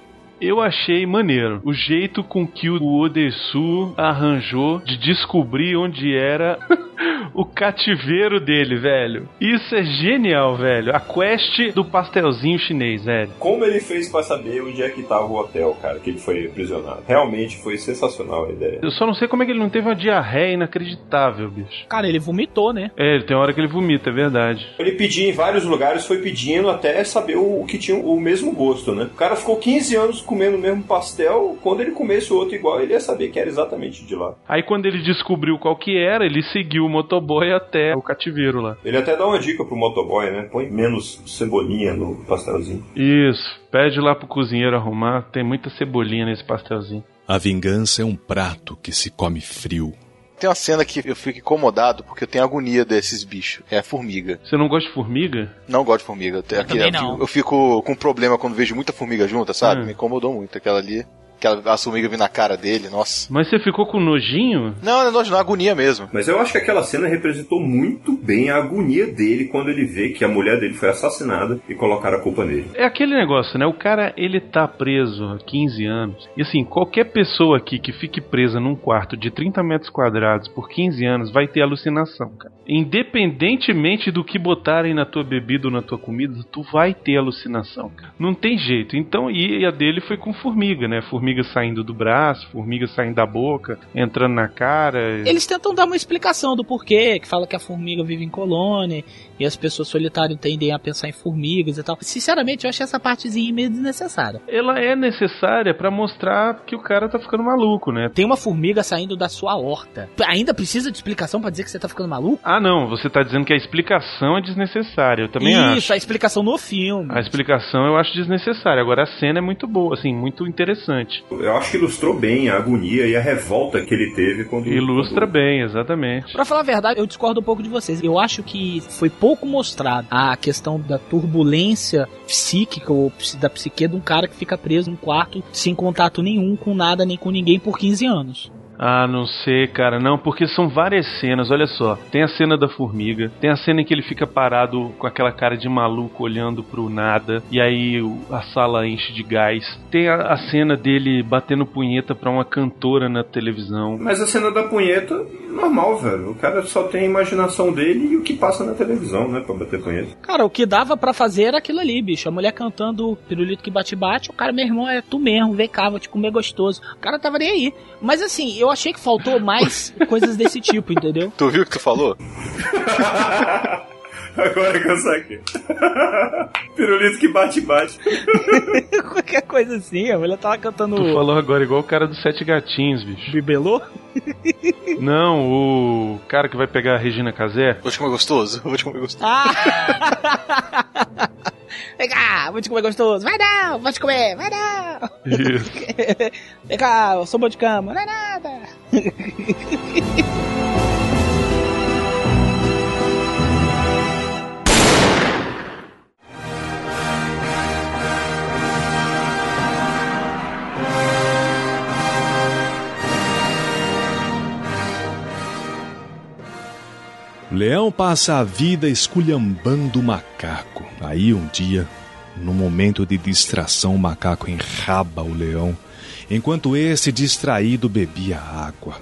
Eu achei maneiro o jeito com que o Odesu arranjou de descobrir onde era o cativeiro dele, velho. Isso é genial, velho. A quest do pastelzinho chinês, velho. Como ele fez pra saber onde é que tava o hotel, cara, que ele foi aprisionado? Realmente foi sensacional a ideia. Eu só não sei como é que ele não teve uma diarreia inacreditável, bicho. Cara, ele vomitou, né? É, tem hora que ele vomita, é verdade. Ele pedia em vários lugares, foi pedindo até saber o, o que tinha o mesmo gosto, né? O cara ficou 15 anos comendo o mesmo pastel, quando ele comesse o outro igual, ele ia saber que era exatamente de lá. Aí quando ele descobriu qual que era, ele seguiu o motoboy até o cativeiro lá. Ele até dá uma dica pro motoboy, né? Põe menos cebolinha no pastelzinho. Isso, pede lá pro cozinheiro arrumar, tem muita cebolinha nesse pastelzinho. A vingança é um prato que se come frio. Tem uma cena que eu fico incomodado porque eu tenho agonia desses bichos. É a formiga. Você não gosta de formiga? Não gosto de formiga. Eu, Eu também não. eu fico com problema quando vejo muita formiga junta, sabe? Hum. Me incomodou muito aquela ali. Aquela a formiga vindo na cara dele, nossa. Mas você ficou com nojinho? Não, não, não, agonia mesmo. Mas eu acho que aquela cena representou muito bem a agonia dele quando ele vê que a mulher dele foi assassinada e colocaram a culpa nele. É aquele negócio, né? O cara, ele tá preso há 15 anos. E assim, qualquer pessoa aqui que fique presa num quarto de 30 metros quadrados por 15 anos vai ter alucinação, cara. Independentemente do que botarem na tua bebida ou na tua comida, tu vai ter alucinação, cara. Não tem jeito. Então, e a dele foi com formiga, né? Formiga saindo do braço, formiga saindo da boca, entrando na cara. Eles tentam dar uma explicação do porquê, que fala que a formiga vive em colônia e as pessoas solitárias tendem a pensar em formigas e tal. Sinceramente, eu achei essa partezinha meio desnecessária. Ela é necessária pra mostrar que o cara tá ficando maluco, né? Tem uma formiga saindo da sua horta. Ainda precisa de explicação pra dizer que você tá ficando maluco? Ah, não, você tá dizendo que a explicação é desnecessária. Eu também Isso, acho. a explicação no filme. A explicação eu acho desnecessária. Agora a cena é muito boa, assim, muito interessante. Eu acho que ilustrou bem a agonia e a revolta que ele teve quando. Ilustra bem, exatamente. Pra falar a verdade, eu discordo um pouco de vocês. Eu acho que foi pouco mostrado a questão da turbulência psíquica ou da psique de um cara que fica preso num quarto sem contato nenhum com nada nem com ninguém por 15 anos. Ah, não sei, cara, não, porque são várias cenas, olha só. Tem a cena da formiga, tem a cena em que ele fica parado com aquela cara de maluco olhando pro nada, e aí a sala enche de gás. Tem a, a cena dele batendo punheta pra uma cantora na televisão. Mas a cena da punheta, normal, velho. O cara só tem a imaginação dele e o que passa na televisão, né? Pra bater punheta. Cara, o que dava pra fazer era aquilo ali, bicho. A mulher cantando pirulito que bate-bate, o cara, meu irmão, é tu mesmo, vem cá, vou te comer gostoso. O cara tava nem aí. Mas assim, eu achei que faltou mais coisas desse tipo, entendeu? Tu viu o que tu falou? Agora que eu saquei. Pirulito que bate-bate. Qualquer coisa assim, a mulher tava cantando. Tu falou agora igual o cara dos Sete Gatinhos, bicho. Bibelô? Não, o cara que vai pegar a Regina Casé. Vou te comer gostoso? Vou te comer gostoso. Ah! Vem cá, vou te comer gostoso. Vai não, vou te comer, vai não. Isso. Vem cá, eu sou bom de cama. Não é nada. Leão passa a vida esculhambando o macaco. Aí um dia, num momento de distração, o macaco enraba o leão, enquanto esse distraído bebia água.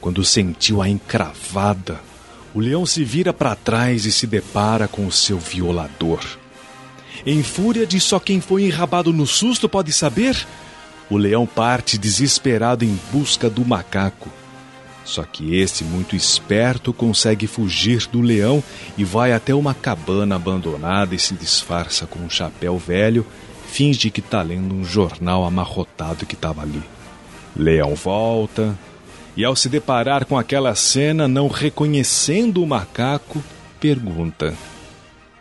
Quando sentiu a encravada, o leão se vira para trás e se depara com o seu violador. Em fúria de só quem foi enrabado no susto pode saber, o leão parte desesperado em busca do macaco. Só que esse, muito esperto, consegue fugir do leão e vai até uma cabana abandonada e se disfarça com um chapéu velho, finge que está lendo um jornal amarrotado que estava ali. Leão volta e, ao se deparar com aquela cena, não reconhecendo o macaco, pergunta: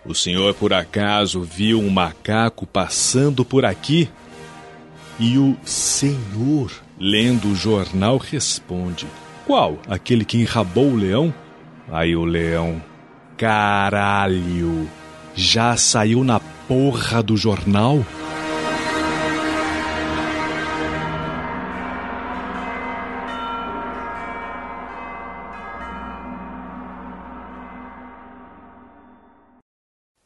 O senhor por acaso viu um macaco passando por aqui? E o senhor, lendo o jornal, responde: qual? Aquele que enrabou o leão? Aí o leão. Caralho! Já saiu na porra do jornal?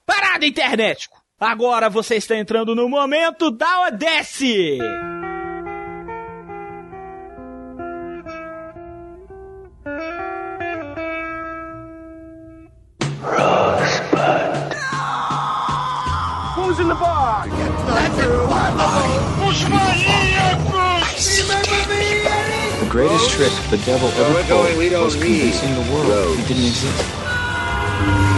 Parada internet! Agora você está entrando no momento da Odesse! Who's in the bar? Os maníacos! The greatest trick the devil ever pulled was convincing the world he didn't exist.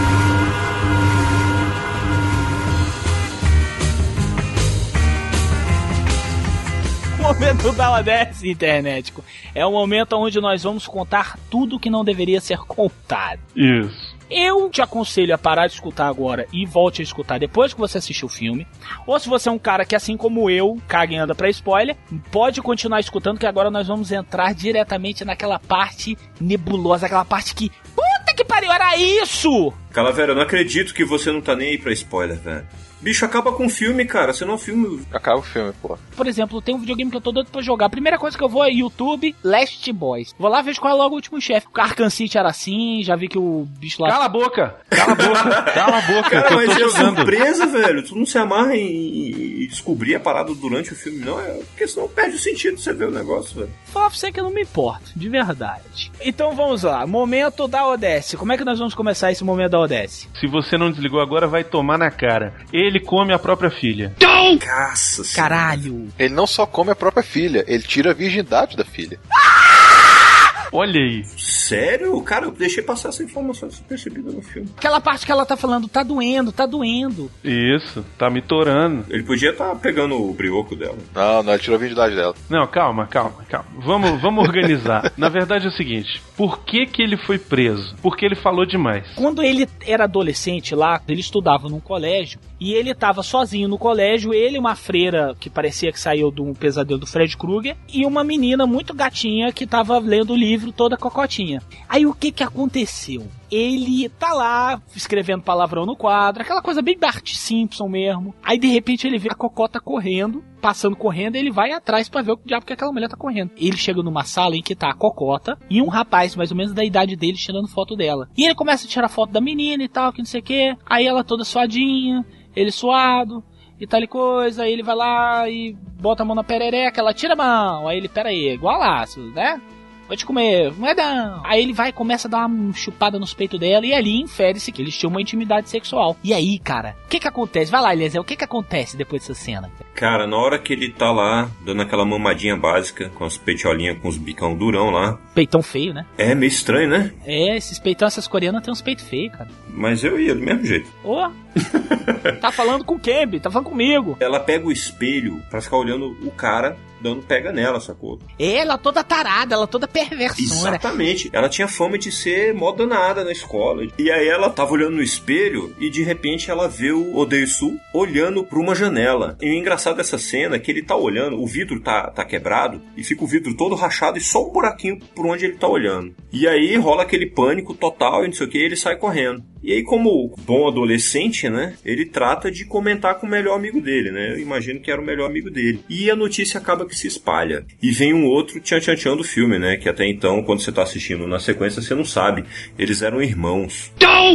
momento internet. É o momento onde nós vamos contar tudo que não deveria ser contado. Isso. Eu te aconselho a parar de escutar agora e volte a escutar depois que você assistiu o filme. Ou se você é um cara que, assim como eu, caga e anda pra spoiler, pode continuar escutando que agora nós vamos entrar diretamente naquela parte nebulosa, aquela parte que. Puta que pariu, era isso! Calavera, eu não acredito que você não tá nem aí pra spoiler, velho. Bicho, acaba com o filme, cara. Você não é filme. Acaba o filme, pô. Por exemplo, tem um videogame que eu tô doido pra jogar. A primeira coisa que eu vou é YouTube, Last Boys. Vou lá ver qual é logo o último chefe. O Arkham City era assim, já vi que o bicho lá. Cala a boca! Cala a boca! Cala a boca! Cara, mas tô é jogando. surpresa, velho. Tu não se amarra em, em descobrir a parada durante o filme, não. É porque senão perde o sentido de você ver o negócio, velho. Fala pra você que eu não me importo, de verdade. Então vamos lá, momento da Odesse. Como é que nós vamos começar esse momento da Odesse? Se você não desligou agora, vai tomar na cara. Ele come a própria filha. Caça, Caralho! Ele não só come a própria filha, ele tira a virgindade da filha. Olha aí. Sério? Cara, eu deixei passar essa informação despercebida no filme. Aquela parte que ela tá falando, tá doendo, tá doendo. Isso, tá me torando. Ele podia estar pegando o brioco dela. Não, não, ele tirou a virgindade dela. Não, calma, calma, calma. Vamos, vamos organizar. Na verdade é o seguinte: por que, que ele foi preso? Porque ele falou demais. Quando ele era adolescente lá, ele estudava num colégio e ele tava sozinho no colégio, ele uma freira que parecia que saiu de um pesadelo do Fred Krueger e uma menina muito gatinha que tava lendo o livro toda cocotinha. Aí o que que aconteceu? Ele tá lá escrevendo palavrão no quadro, aquela coisa bem Bart Simpson mesmo. Aí de repente ele vê a cocota correndo, passando correndo, ele vai atrás pra ver o diabo que aquela mulher tá correndo. Ele chega numa sala em que tá a cocota e um rapaz mais ou menos da idade dele tirando foto dela. E ele começa a tirar foto da menina e tal, que não sei o que. Aí ela toda suadinha, ele suado e tal e coisa, aí ele vai lá e bota a mão na perereca, ela tira a mão, aí ele, pera aí, igualaço, né? Vou te comer, não é não. Aí ele vai começa a dar uma chupada nos peitos dela e ali infere-se que eles tinham uma intimidade sexual. E aí, cara, o que que acontece? Vai lá, Eliezer, o que que acontece depois dessa cena? Cara, na hora que ele tá lá, dando aquela mamadinha básica, com as peitolinhas, com os bicão durão lá. Peitão feio, né? É meio estranho, né? É, esses peitão, essas coreanas têm uns peitos feios, cara. Mas eu ia do mesmo jeito. Ô, tá falando com o Kembe, tá falando comigo. Ela pega o espelho pra ficar olhando o cara dando pega nela, sacou? Ela toda tarada, ela toda perversora. Exatamente. Ela tinha fama de ser mó danada na escola. E aí ela tava olhando no espelho e de repente ela vê o Odeio Sul olhando pra uma janela. E o engraçado dessa cena é que ele tá olhando, o vidro tá, tá quebrado e fica o vidro todo rachado e só um buraquinho por onde ele tá olhando. E aí rola aquele pânico total e não sei o que, e ele sai correndo. E aí, como bom adolescente, né? Ele trata de comentar com o melhor amigo dele, né? Eu imagino que era o melhor amigo dele. E a notícia acaba que se espalha. E vem um outro tchan tchan tchan do filme, né? Que até então, quando você tá assistindo na sequência, você não sabe. Eles eram irmãos.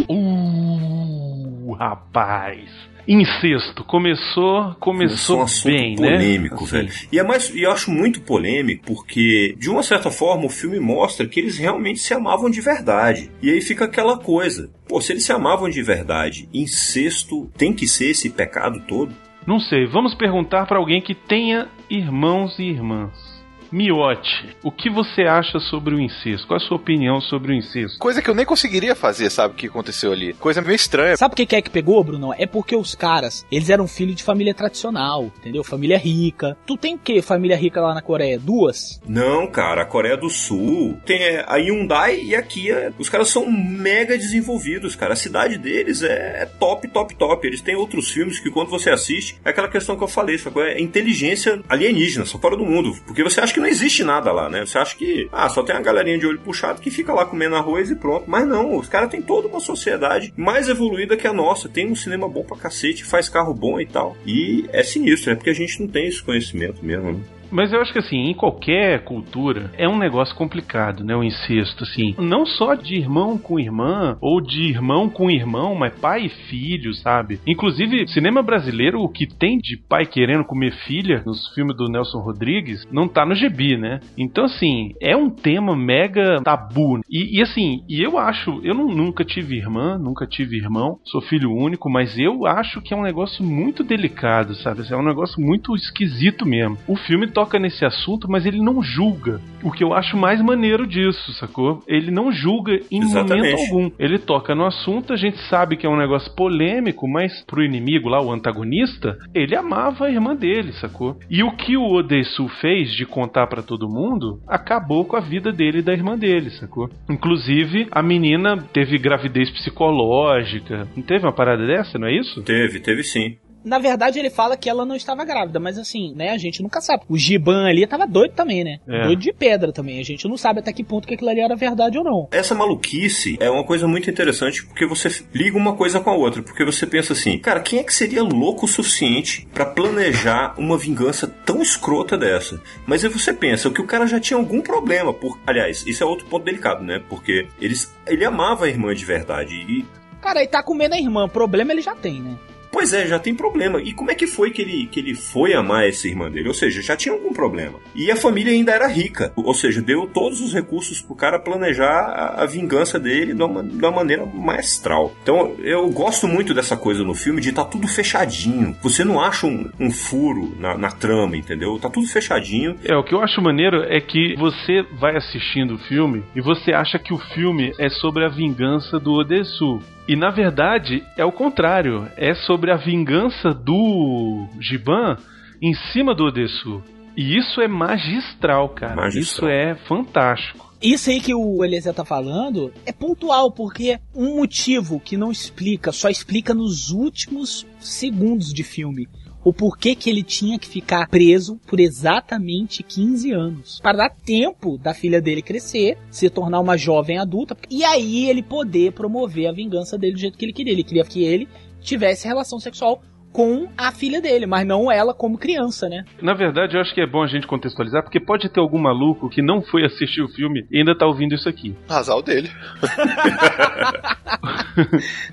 Uh, rapaz. Incesto. Começou, começou um assunto bem, né? polêmico, Assim. velho. E é mais, e eu acho muito polêmico porque, de uma certa forma, o filme mostra que eles realmente se amavam de verdade. E aí fica aquela coisa. Pô, se eles se amavam de verdade, incesto tem que ser esse pecado todo? Não sei, vamos perguntar pra alguém que tenha irmãos e irmãs. Miote, o que você acha sobre o incesto? Qual a sua opinião sobre o incesto? Coisa que eu nem conseguiria fazer, sabe, o que aconteceu ali. Coisa meio estranha. Sabe o que que é que pegou, Bruno? É porque os caras, eles eram filhos de família tradicional, entendeu? Família rica. Tu tem o que família rica lá na Coreia? Duas? Não, cara, a Coreia do Sul tem é, a Hyundai e a Kia. Os caras são mega desenvolvidos, cara. A cidade deles é, é top, top, top. Eles têm outros filmes que quando você assiste, é aquela questão que eu falei, sacou? É inteligência alienígena, só fora do mundo. Porque você acha que não existe nada lá, né? Você acha que, ah, só tem uma galerinha de olho puxado que fica lá comendo arroz e pronto. Mas não, os caras têm toda uma sociedade mais evoluída que a nossa. Tem um cinema bom pra cacete, faz carro bom e tal. E é sinistro, é porque a gente não tem esse conhecimento mesmo, né? Mas eu acho que assim, em qualquer cultura, é um negócio complicado, né? O incesto, assim. Não só de irmão com irmã, ou de irmão com irmão, mas pai e filho, sabe? Inclusive, cinema brasileiro, o que tem de pai querendo comer filha nos filmes do Nelson Rodrigues, não tá no gibi, né? Então, assim, é um tema mega tabu. E, e assim, e eu acho, eu não, nunca tive irmã, nunca tive irmão, sou filho único, mas eu acho que é um negócio muito delicado, sabe? É um negócio muito esquisito mesmo. O filme toca nesse assunto, mas ele não julga. O que eu acho mais maneiro disso, sacou? Ele não julga em Exatamente. momento algum. Ele toca no assunto, a gente sabe que é um negócio polêmico, mas pro inimigo lá, o antagonista, ele amava a irmã dele, sacou? E o que o Odessu fez de contar pra todo mundo acabou com a vida dele e da irmã dele, sacou? Inclusive, a menina teve gravidez psicológica. Não teve uma parada dessa, não é isso? Teve, teve sim. Na verdade, ele fala que ela não estava grávida, mas assim, né, a gente nunca sabe. O Giban ali tava doido também, né? É. Doido de pedra também. A gente não sabe até que ponto que aquilo ali era verdade ou não. Essa maluquice é uma coisa muito interessante porque você liga uma coisa com a outra. Porque você pensa assim, cara, quem é que seria louco o suficiente pra planejar uma vingança tão escrota dessa? Mas aí você pensa que o cara já tinha algum problema. Por... Aliás, isso é outro ponto delicado, né? Porque eles... ele amava a irmã de verdade. E Cara, ele tá comendo a irmã. Problema ele já tem, né? Pois é, já tem problema. E como é que foi que ele, que ele foi amar essa irmã dele? Ou seja, já tinha algum problema. E a família ainda era rica. Ou seja, deu todos os recursos pro cara planejar a, a vingança dele de uma, de uma maneira maestral. Então, eu gosto muito dessa coisa no filme de tá tudo fechadinho. Você não acha um, um furo na, na trama, entendeu? Tá tudo fechadinho. É, o que eu acho maneiro é que você vai assistindo o filme e você acha que o filme é sobre a vingança do Odessu. E na verdade é o contrário, é sobre a vingança do Giban em cima do Odessu. E isso é magistral, cara. Magistral. Isso é fantástico. Isso aí que o Eliezer tá falando é pontual, porque um motivo que não explica, só explica nos últimos segundos de filme. O porquê que ele tinha que ficar preso por exatamente 15 anos. Para dar tempo da filha dele crescer, se tornar uma jovem adulta, e aí ele poder promover a vingança dele do jeito que ele queria. Ele queria que ele tivesse relação sexual com a filha dele, mas não ela como criança, né? Na verdade, eu acho que é bom a gente contextualizar, porque pode ter algum maluco que não foi assistir o filme e ainda tá ouvindo isso aqui. Azar o dele.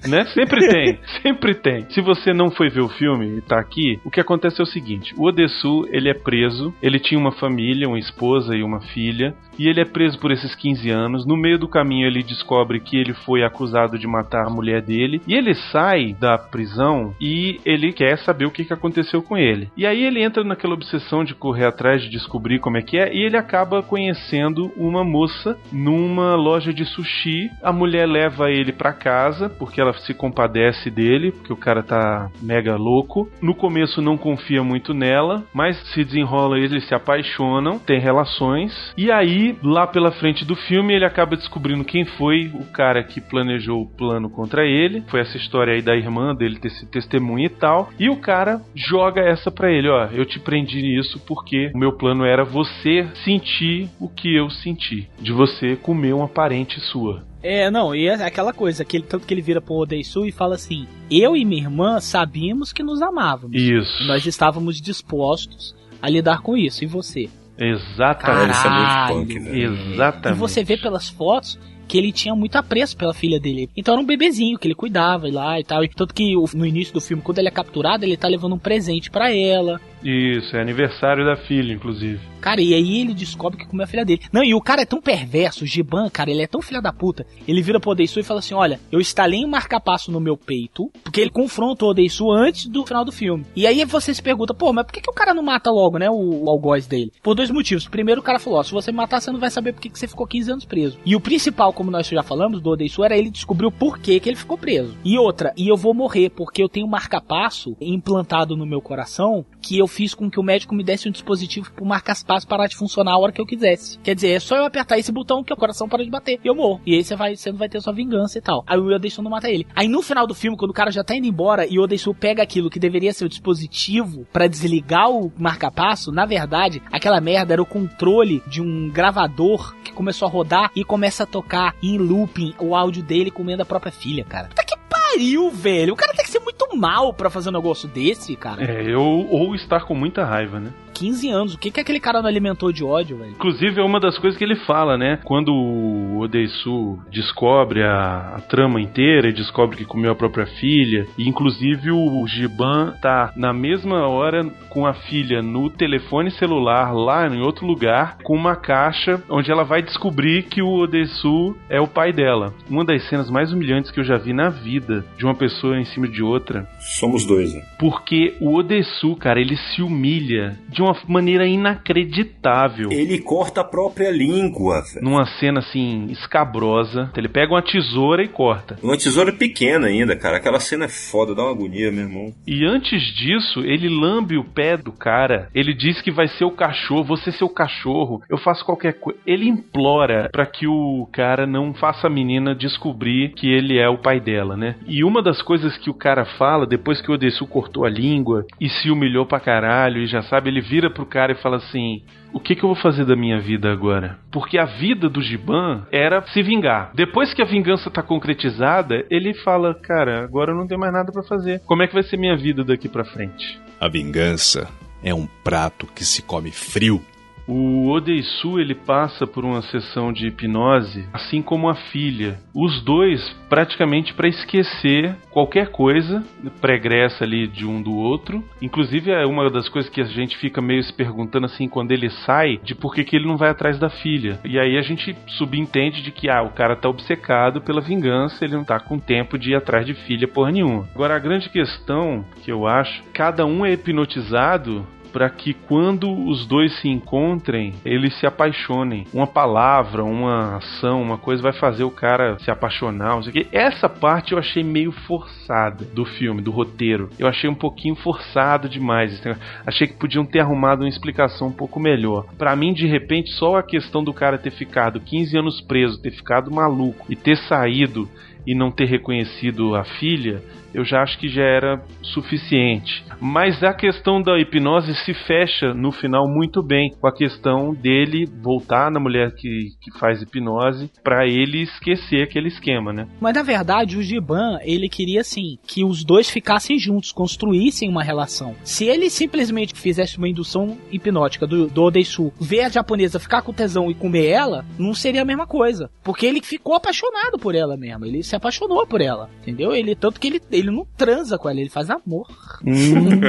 né? Sempre tem, sempre tem. Se você não foi ver o filme e tá aqui, o que acontece é o seguinte: o Odessu, ele é preso, ele tinha uma família, uma esposa e uma filha, e ele é preso por esses 15 anos. No meio do caminho, ele descobre que ele foi acusado de matar a mulher dele, e ele sai da prisão e ele quer saber o que, que aconteceu com ele. E aí ele entra naquela obsessão de correr atrás de descobrir como é que é, e ele acaba conhecendo uma moça numa loja de sushi. A mulher leva ele pra casa porque ela se compadece dele, porque o cara tá mega louco. No começo não confia muito nela, mas se desenrola eles se apaixonam, têm relações. E aí, lá pela frente do filme, ele acaba descobrindo quem foi o cara que planejou o plano contra ele. Foi essa história aí da irmã dele ter esse testemunho e tal. E o cara joga essa pra ele, ó, eu te prendi nisso porque o meu plano era você sentir o que eu senti, de você comer uma parente sua. É, não, e é aquela coisa, que ele, tanto que ele vira pro Odeisu e fala assim: Eu e minha irmã sabíamos que nos amávamos. Isso. Nós estávamos dispostos a lidar com isso. E você? Exatamente. Caralho. né? Exatamente. E você vê pelas fotos que ele tinha muito apreço pela filha dele. Então era um bebezinho que ele cuidava e lá e tal. E tanto que no início do filme, quando ele é capturado, ele tá levando um presente pra ela. Isso, é aniversário da filha, inclusive. Cara, e aí ele descobre que comeu a filha dele. Não, e o cara é tão perverso, o Giban, cara, ele é tão filha da puta. Ele vira pro Odeisu e fala assim: Olha, eu estalei um marca-passo no meu peito, porque ele confronta o Odeisu antes do final do filme. E aí você se pergunta: Pô, mas por que, que o cara não mata logo, né? O, o algoz dele? Por dois motivos. Primeiro, o cara falou: Ó, se você me matar, você não vai saber por que, que você ficou 15 anos preso. E o principal, como nós já falamos, do Odeisu era ele descobrir o porquê que ele ficou preso. E outra, e eu vou morrer porque eu tenho um marca-passo implantado no meu coração que eu fiz com que o médico me desse um dispositivo pro marca-passo parar de funcionar a hora que eu quisesse. Quer dizer, é só eu apertar esse botão que o coração para de bater e eu morro. E aí você vai, você não vai ter sua vingança e tal. Aí o Odeisu não mata ele. Aí no final do filme, quando o cara já tá indo embora e o Odeisu pega aquilo que deveria ser o dispositivo pra desligar o marca-passo, na verdade, aquela merda era o controle de um gravador que começou a rodar e começa a tocar em looping o áudio dele comendo a própria filha, cara. Puta que pariu, velho. O cara tem que ser muito mal pra fazer um negócio desse, cara. É, ou estar com muita raiva, né? 15 anos. O que, que aquele cara não alimentou de ódio, velho? Inclusive, é uma das coisas que ele fala, né? Quando o Odeisu descobre a, a trama inteira e descobre que comeu a própria filha, e inclusive o Giban tá na mesma hora com a filha no telefone celular lá em outro lugar, com uma caixa onde ela vai descobrir que o Odeisu é o pai dela. Uma das cenas mais humilhantes que eu já vi na vida de uma pessoa em cima de outra. Somos dois, né? Porque o Odessu, cara, ele se humilha de uma maneira inacreditável. Ele corta a própria língua, velho. Numa cena assim, escabrosa. Ele pega uma tesoura e corta. Uma tesoura pequena ainda, cara. Aquela cena é foda, dá uma agonia, meu irmão. E antes disso, ele lambe o pé do cara. Ele diz que vai ser o cachorro, você ser o cachorro, eu faço qualquer coisa. Ele implora para que o cara não faça a menina descobrir que ele é o pai dela, né? E uma das coisas que o cara fala, depois que o Odessu cortou a língua e se humilhou pra caralho, e já sabe, ele vira pro cara e fala assim: o que, que, eu vou fazer da minha vida agora? Porque a vida do Giban era se vingar. Depois que a vingança tá concretizada, ele fala: Cara, agora eu não tenho mais nada para fazer. Como é que vai ser minha vida daqui para frente? A vingança é um prato que se come frio. O Odeisu ele passa por uma sessão de hipnose, assim como a filha. Os dois praticamente para esquecer qualquer coisa pregressa ali de um do outro. Inclusive é uma das coisas que a gente fica meio se perguntando assim quando ele sai, de por que, que ele não vai atrás da filha. E aí a gente subentende de que ah, o cara tá obcecado pela vingança, ele não tá com tempo de ir atrás de filha porra nenhuma. Agora a grande questão que eu acho, cada um é hipnotizado para que quando os dois se encontrem, eles se apaixonem. Uma palavra, uma ação, uma coisa vai fazer o cara se apaixonar. Não sei o quê. Essa parte eu achei meio forçada do filme, do roteiro. Eu achei um pouquinho forçado demais. Achei que podiam ter arrumado uma explicação um pouco melhor. Para mim, de repente, só a questão do cara ter ficado 15 anos preso, ter ficado maluco e ter saído e não ter reconhecido a filha, eu já acho que já era suficiente. Mas a questão da hipnose se fecha no final muito bem com a questão dele voltar na mulher que, que faz hipnose para ele esquecer aquele esquema, né? Mas na verdade o Giban ele queria assim que os dois ficassem juntos, construíssem uma relação. Se ele simplesmente fizesse uma indução hipnótica do, do Odeisu, ver a japonesa ficar com tesão e comer ela, não seria a mesma coisa, porque ele ficou apaixonado por ela mesmo. Ele se apaixonou por ela, entendeu? Ele tanto que ele, ele não transa com ela, ele faz amor. Hum.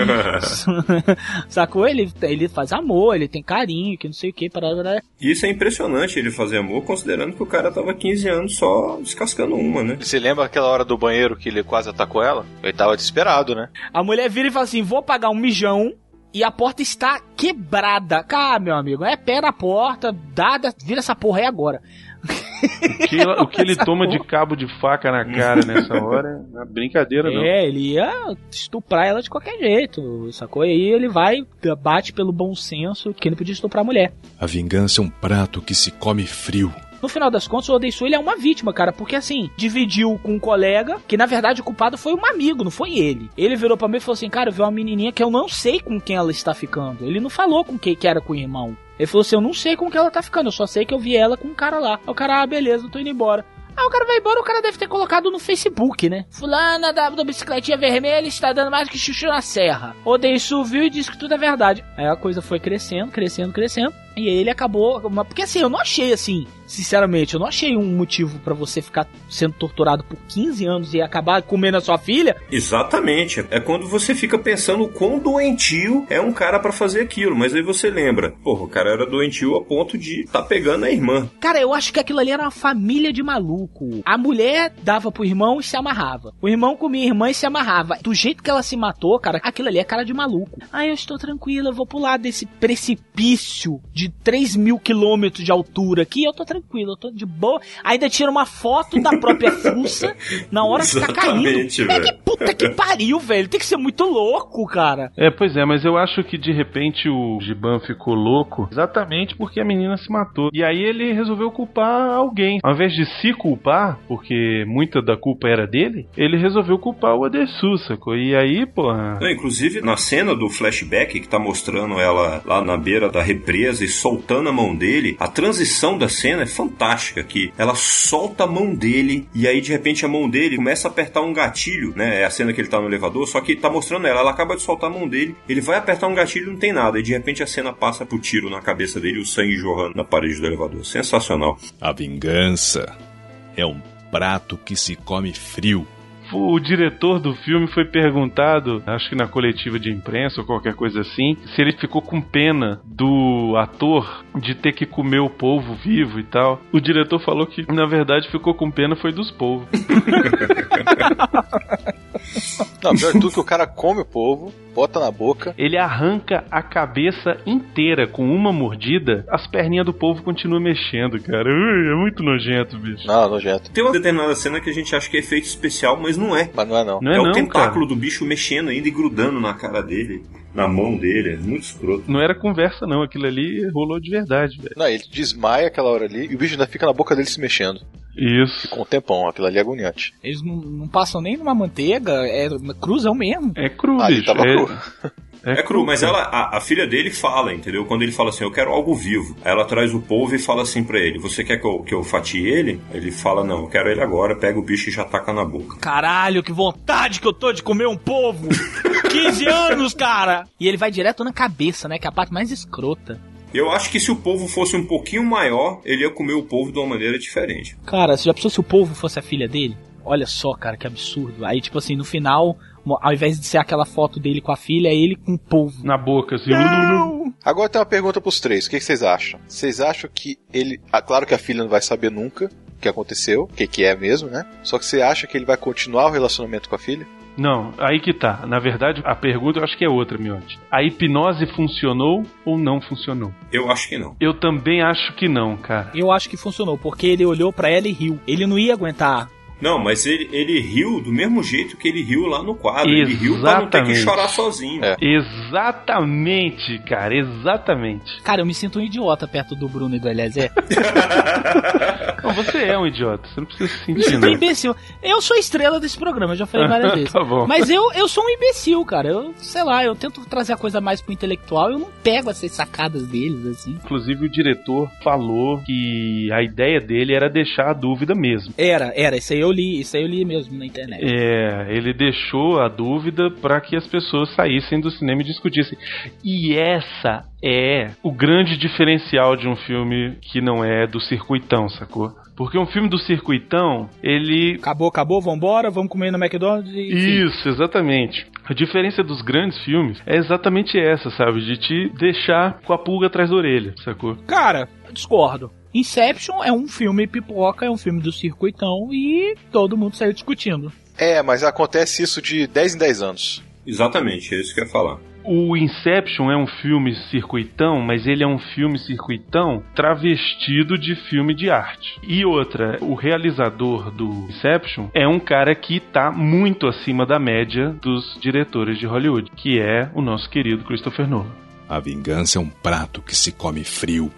Sacou? Ele, ele faz amor, ele tem carinho, que não sei o que, para Isso é impressionante ele fazer amor, considerando que o cara tava 15 anos só descascando uma, né? Você lembra aquela hora do banheiro que ele quase atacou ela? Ele tava desesperado, né? A mulher vira e fala assim: vou pagar um mijão e a porta está quebrada. Cá, meu amigo, é pé na porta, dada, vira essa porra aí agora. O que, o que ele toma de cabo de faca na cara nessa hora é brincadeira, não. É, ele ia estuprar ela de qualquer jeito, sacou? E aí ele vai, bate pelo bom senso que não podia estuprar a mulher. A vingança é um prato que se come frio. No final das contas, o Odeisu ele é uma vítima, cara, porque assim, dividiu com um colega, que na verdade o culpado foi um amigo, não foi ele. Ele virou pra mim e falou assim: Cara, eu vi uma menininha que eu não sei com quem ela está ficando. Ele não falou com quem que era com o irmão. Ele falou assim: Eu não sei com que ela tá ficando, eu só sei que eu vi ela com um cara lá. Aí o cara, ah, beleza, eu tô indo embora. Aí o cara vai embora, o cara deve ter colocado no Facebook, né? Fulana da, da bicicletinha vermelha está dando mais que chuchu na serra. Odeio viu e disse que tudo é verdade. Aí a coisa foi crescendo, crescendo, crescendo. E ele acabou. Porque assim, eu não achei assim, sinceramente, eu não achei um motivo para você ficar sendo torturado por 15 anos e acabar comendo a sua filha. Exatamente. É quando você fica pensando o quão doentio é um cara para fazer aquilo. Mas aí você lembra, porra, o cara era doentio a ponto de tá pegando a irmã. Cara, eu acho que aquilo ali era uma família de maluco. A mulher dava pro irmão e se amarrava. O irmão comia a irmã e se amarrava. Do jeito que ela se matou, cara, aquilo ali é cara de maluco. Ah, eu estou tranquila, vou pular desse precipício de de 3 mil quilômetros de altura aqui, eu tô tranquilo, eu tô de boa. Ainda tira uma foto da própria fuça na hora que tá caindo. É que puta que pariu, velho. Tem que ser muito louco, cara. É, pois é, mas eu acho que de repente o Giban ficou louco exatamente porque a menina se matou. E aí ele resolveu culpar alguém. Ao invés de se culpar, porque muita da culpa era dele, ele resolveu culpar o Adesu, sacou? E aí, porra. Não, inclusive, na cena do flashback que tá mostrando ela lá na beira da represa e soltando a mão dele, a transição da cena é fantástica, que ela solta a mão dele e aí de repente a mão dele começa a apertar um gatilho, né? É a cena que ele tá no elevador, só que tá mostrando ela, ela acaba de soltar a mão dele, ele vai apertar um gatilho não tem nada, e de repente a cena passa pro tiro na cabeça dele o sangue jorrando na parede do elevador. Sensacional. A vingança é um prato que se come frio. O diretor do filme foi perguntado, acho que na coletiva de imprensa ou qualquer coisa assim, se ele ficou com pena do ator de ter que comer o polvo vivo e tal. O diretor falou que, na verdade, ficou com pena foi dos polvos. Não, pior tudo que o cara come o polvo, bota na boca. Ele arranca a cabeça inteira com uma mordida, as perninhas do polvo continuam mexendo, cara. Ui, é muito nojento, bicho. Não, nojento. Tem uma determinada cena que a gente acha que é efeito especial, mas não é. Mas não é não. Não é, É, o não, tentáculo cara. do bicho mexendo ainda e grudando na cara dele, na mão dele. É muito escroto. Não era conversa, não. Aquilo ali rolou de verdade, velho. Não, ele desmaia aquela hora ali e o bicho ainda fica na boca dele se mexendo. Isso. Com um tempão, aquilo ali é agoniante. Eles não, não passam nem numa manteiga, é cruzão mesmo. É cru, Ali bicho. tava é... cru. É cru, mas ela, a, a filha dele fala, entendeu? Quando ele fala assim, eu quero algo vivo. Aí ela traz o polvo e fala assim pra ele, você quer que eu, que eu fatie ele? Ele fala, não, eu quero ele agora, pega o bicho e já taca na boca. Caralho, que vontade que eu tô de comer um povo! 15 anos, cara! E ele vai direto na cabeça, né? Que é a parte mais escrota. Eu acho que se o polvo fosse um pouquinho maior, ele ia comer o polvo de uma maneira diferente. Cara, você já pensou se o povo fosse a filha dele? Olha só, cara, que absurdo. Aí, tipo assim, no final, ao invés de ser aquela foto dele com a filha, é ele com o povo. Na boca, assim. Agora tem uma pergunta pros três. O que que vocês acham? Vocês acham que ele. Ah, claro que a filha não vai saber nunca o que aconteceu, o que, que é mesmo, né? Só que você acha que ele vai continuar o relacionamento com a filha? Não, aí que tá. Na verdade, a pergunta eu acho que é outra, Miotti. A hipnose funcionou ou não funcionou? Eu acho que não. Eu também acho que não, cara. Eu acho que funcionou, porque ele olhou pra ela e riu. Ele não ia aguentar. Não, mas ele, ele riu do mesmo jeito que ele riu lá no quadro. Ele riu pra não ter que Exatamente. chorar sozinho. Exatamente, cara, exatamente. Cara, eu me sinto um idiota perto do Bruno e do Eliezer. Não, você é um idiota, você não precisa se Me sentir, sinto um não. imbecil. Eu sou a estrela desse programa, eu já falei várias vezes. Tá bom. Mas eu, eu sou um imbecil, cara. Eu, sei lá, eu tento trazer a coisa mais pro intelectual, eu não pego essas sacadas deles, assim. Inclusive, o diretor falou que a ideia dele era deixar a dúvida mesmo. Era, era, isso aí eu li, isso aí eu li mesmo na internet. É, ele deixou a dúvida para que as pessoas saíssem do cinema e discutissem. E essa é o grande diferencial de um filme que não é do circuitão, sacou? Porque um filme do circuitão, ele. Acabou, acabou, vambora, vamos comer no McDonald's e. Isso, exatamente. A diferença dos grandes filmes é exatamente essa, sabe? De te deixar com a pulga atrás da orelha, sacou? Cara, eu discordo. Inception é um filme pipoca, é um filme do circuitão e todo mundo saiu discutindo. É, mas acontece isso de 10 em 10 anos. Exatamente, é isso que eu ia falar. O Inception é um filme circuitão, mas ele é um filme circuitão travestido de filme de arte. E outra, o realizador do Inception é um cara que tá muito acima da média dos diretores de Hollywood, que é o nosso querido Christopher Nolan. A vingança é um prato que se come frio.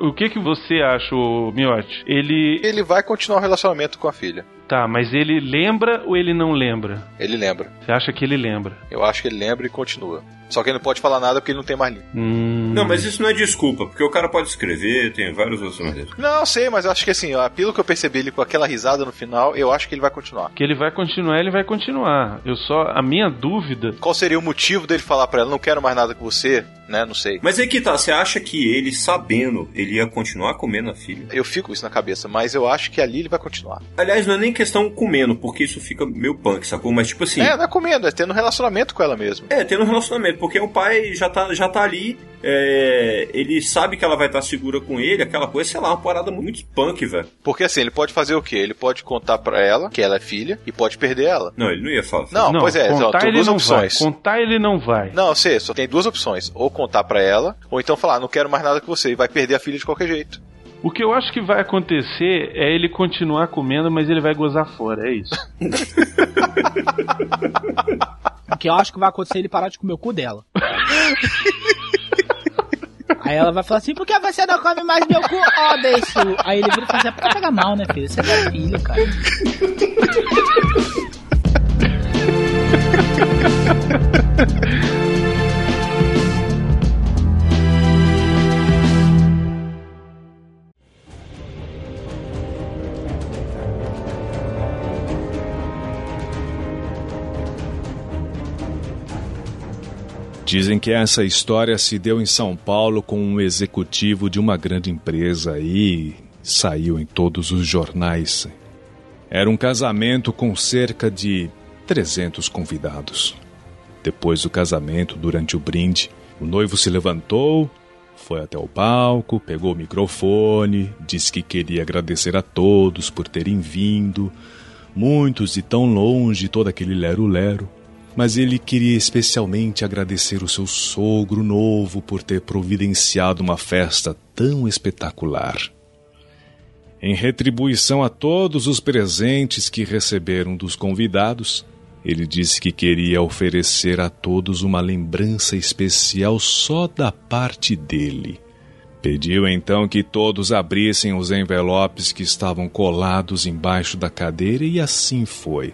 O que que você acha, Miotti? Ele Ele vai continuar o relacionamento com a filha. Tá, mas ele lembra ou ele não lembra? Ele lembra. Você acha que ele lembra? Eu acho que ele lembra e continua. Só que ele não pode falar nada porque ele não tem mais língua. Hum... Não, mas isso não é desculpa, porque o cara pode escrever, tem vários outros maneiras. Não, sei, mas eu acho que assim, ó, pelo que eu percebi ele com aquela risada no final, eu acho que ele vai continuar. Que ele vai continuar, ele vai continuar. Eu só a minha dúvida Qual seria o motivo dele falar pra ela, não quero mais nada com você, né? Não sei. Mas aí que tá, você acha que ele, sabendo, ele ia continuar comendo a filha? Eu fico com isso na cabeça, mas eu acho que ali ele vai continuar. Aliás, não é nem questão comendo, porque isso fica meio punk, sacou? Mas tipo assim. É, não é comendo, é tendo um relacionamento com ela mesmo. É, tendo um relacionamento, porque o pai já tá, já tá ali, é, ele sabe que ela vai estar segura com ele, aquela coisa, sei lá, uma parada muito punk, velho. Porque assim, ele pode fazer o quê? Ele pode contar pra ela que ela é filha e pode perder ela. Não, ele não ia falar. Não, pois é, ó, contar tem ele duas não opções. vai. Contar ele não vai. Não, sei, só tem duas opções. Ou contar pra ela, ou então falar, não quero mais nada com você, e vai perder a filha de qualquer jeito. O que eu acho que vai acontecer é ele continuar comendo, mas ele vai gozar fora, é isso. O que eu acho que vai acontecer é ele parar de comer o cu dela. Aí ela vai falar assim, por que você não come mais meu cu? Ó, deixo. Aí ele vira e fala assim, é porque pega mal, né, filho? Você é minha filha, cara. Dizem que essa história se deu em São Paulo com um executivo de uma grande empresa e saiu em todos os jornais. Era um casamento com cerca de 300 convidados. Depois do casamento, durante o brinde, o noivo se levantou, foi até o palco, pegou o microfone, disse que queria agradecer a todos por terem vindo, muitos de tão longe, todo aquele lero-lero. Mas ele queria especialmente agradecer o seu sogro novo por ter providenciado uma festa tão espetacular. Em retribuição a todos os presentes que receberam dos convidados, ele disse que queria oferecer a todos uma lembrança especial só da parte dele. Pediu então que todos abrissem os envelopes que estavam colados embaixo da cadeira e assim foi.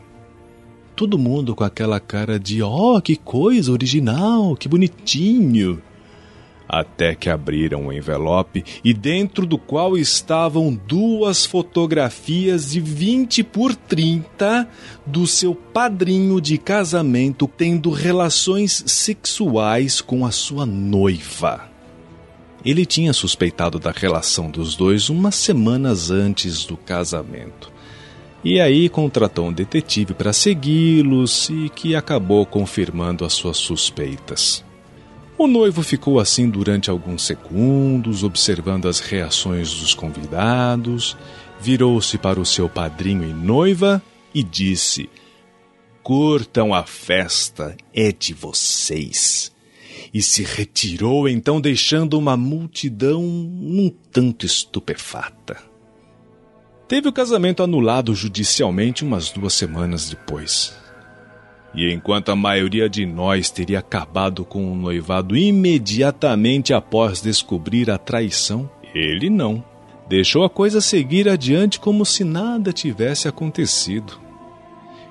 Todo mundo com aquela cara de: oh, que coisa original, que bonitinho até que abriram o envelope e dentro do qual estavam duas fotografias de 20 por 30 do seu padrinho de casamento tendo relações sexuais com a sua noiva. Ele tinha suspeitado da relação dos dois umas semanas antes do casamento. E aí contratou um detetive para segui-los e que acabou confirmando as suas suspeitas. O noivo ficou assim durante alguns segundos, observando as reações dos convidados, virou-se para o seu padrinho e noiva e disse: Curtam a festa, é de vocês. E se retirou então, deixando uma multidão um tanto estupefata. Teve o casamento anulado judicialmente umas duas semanas depois. E enquanto a maioria de nós teria acabado com o noivado imediatamente após descobrir a traição, ele não. Deixou a coisa seguir adiante como se nada tivesse acontecido.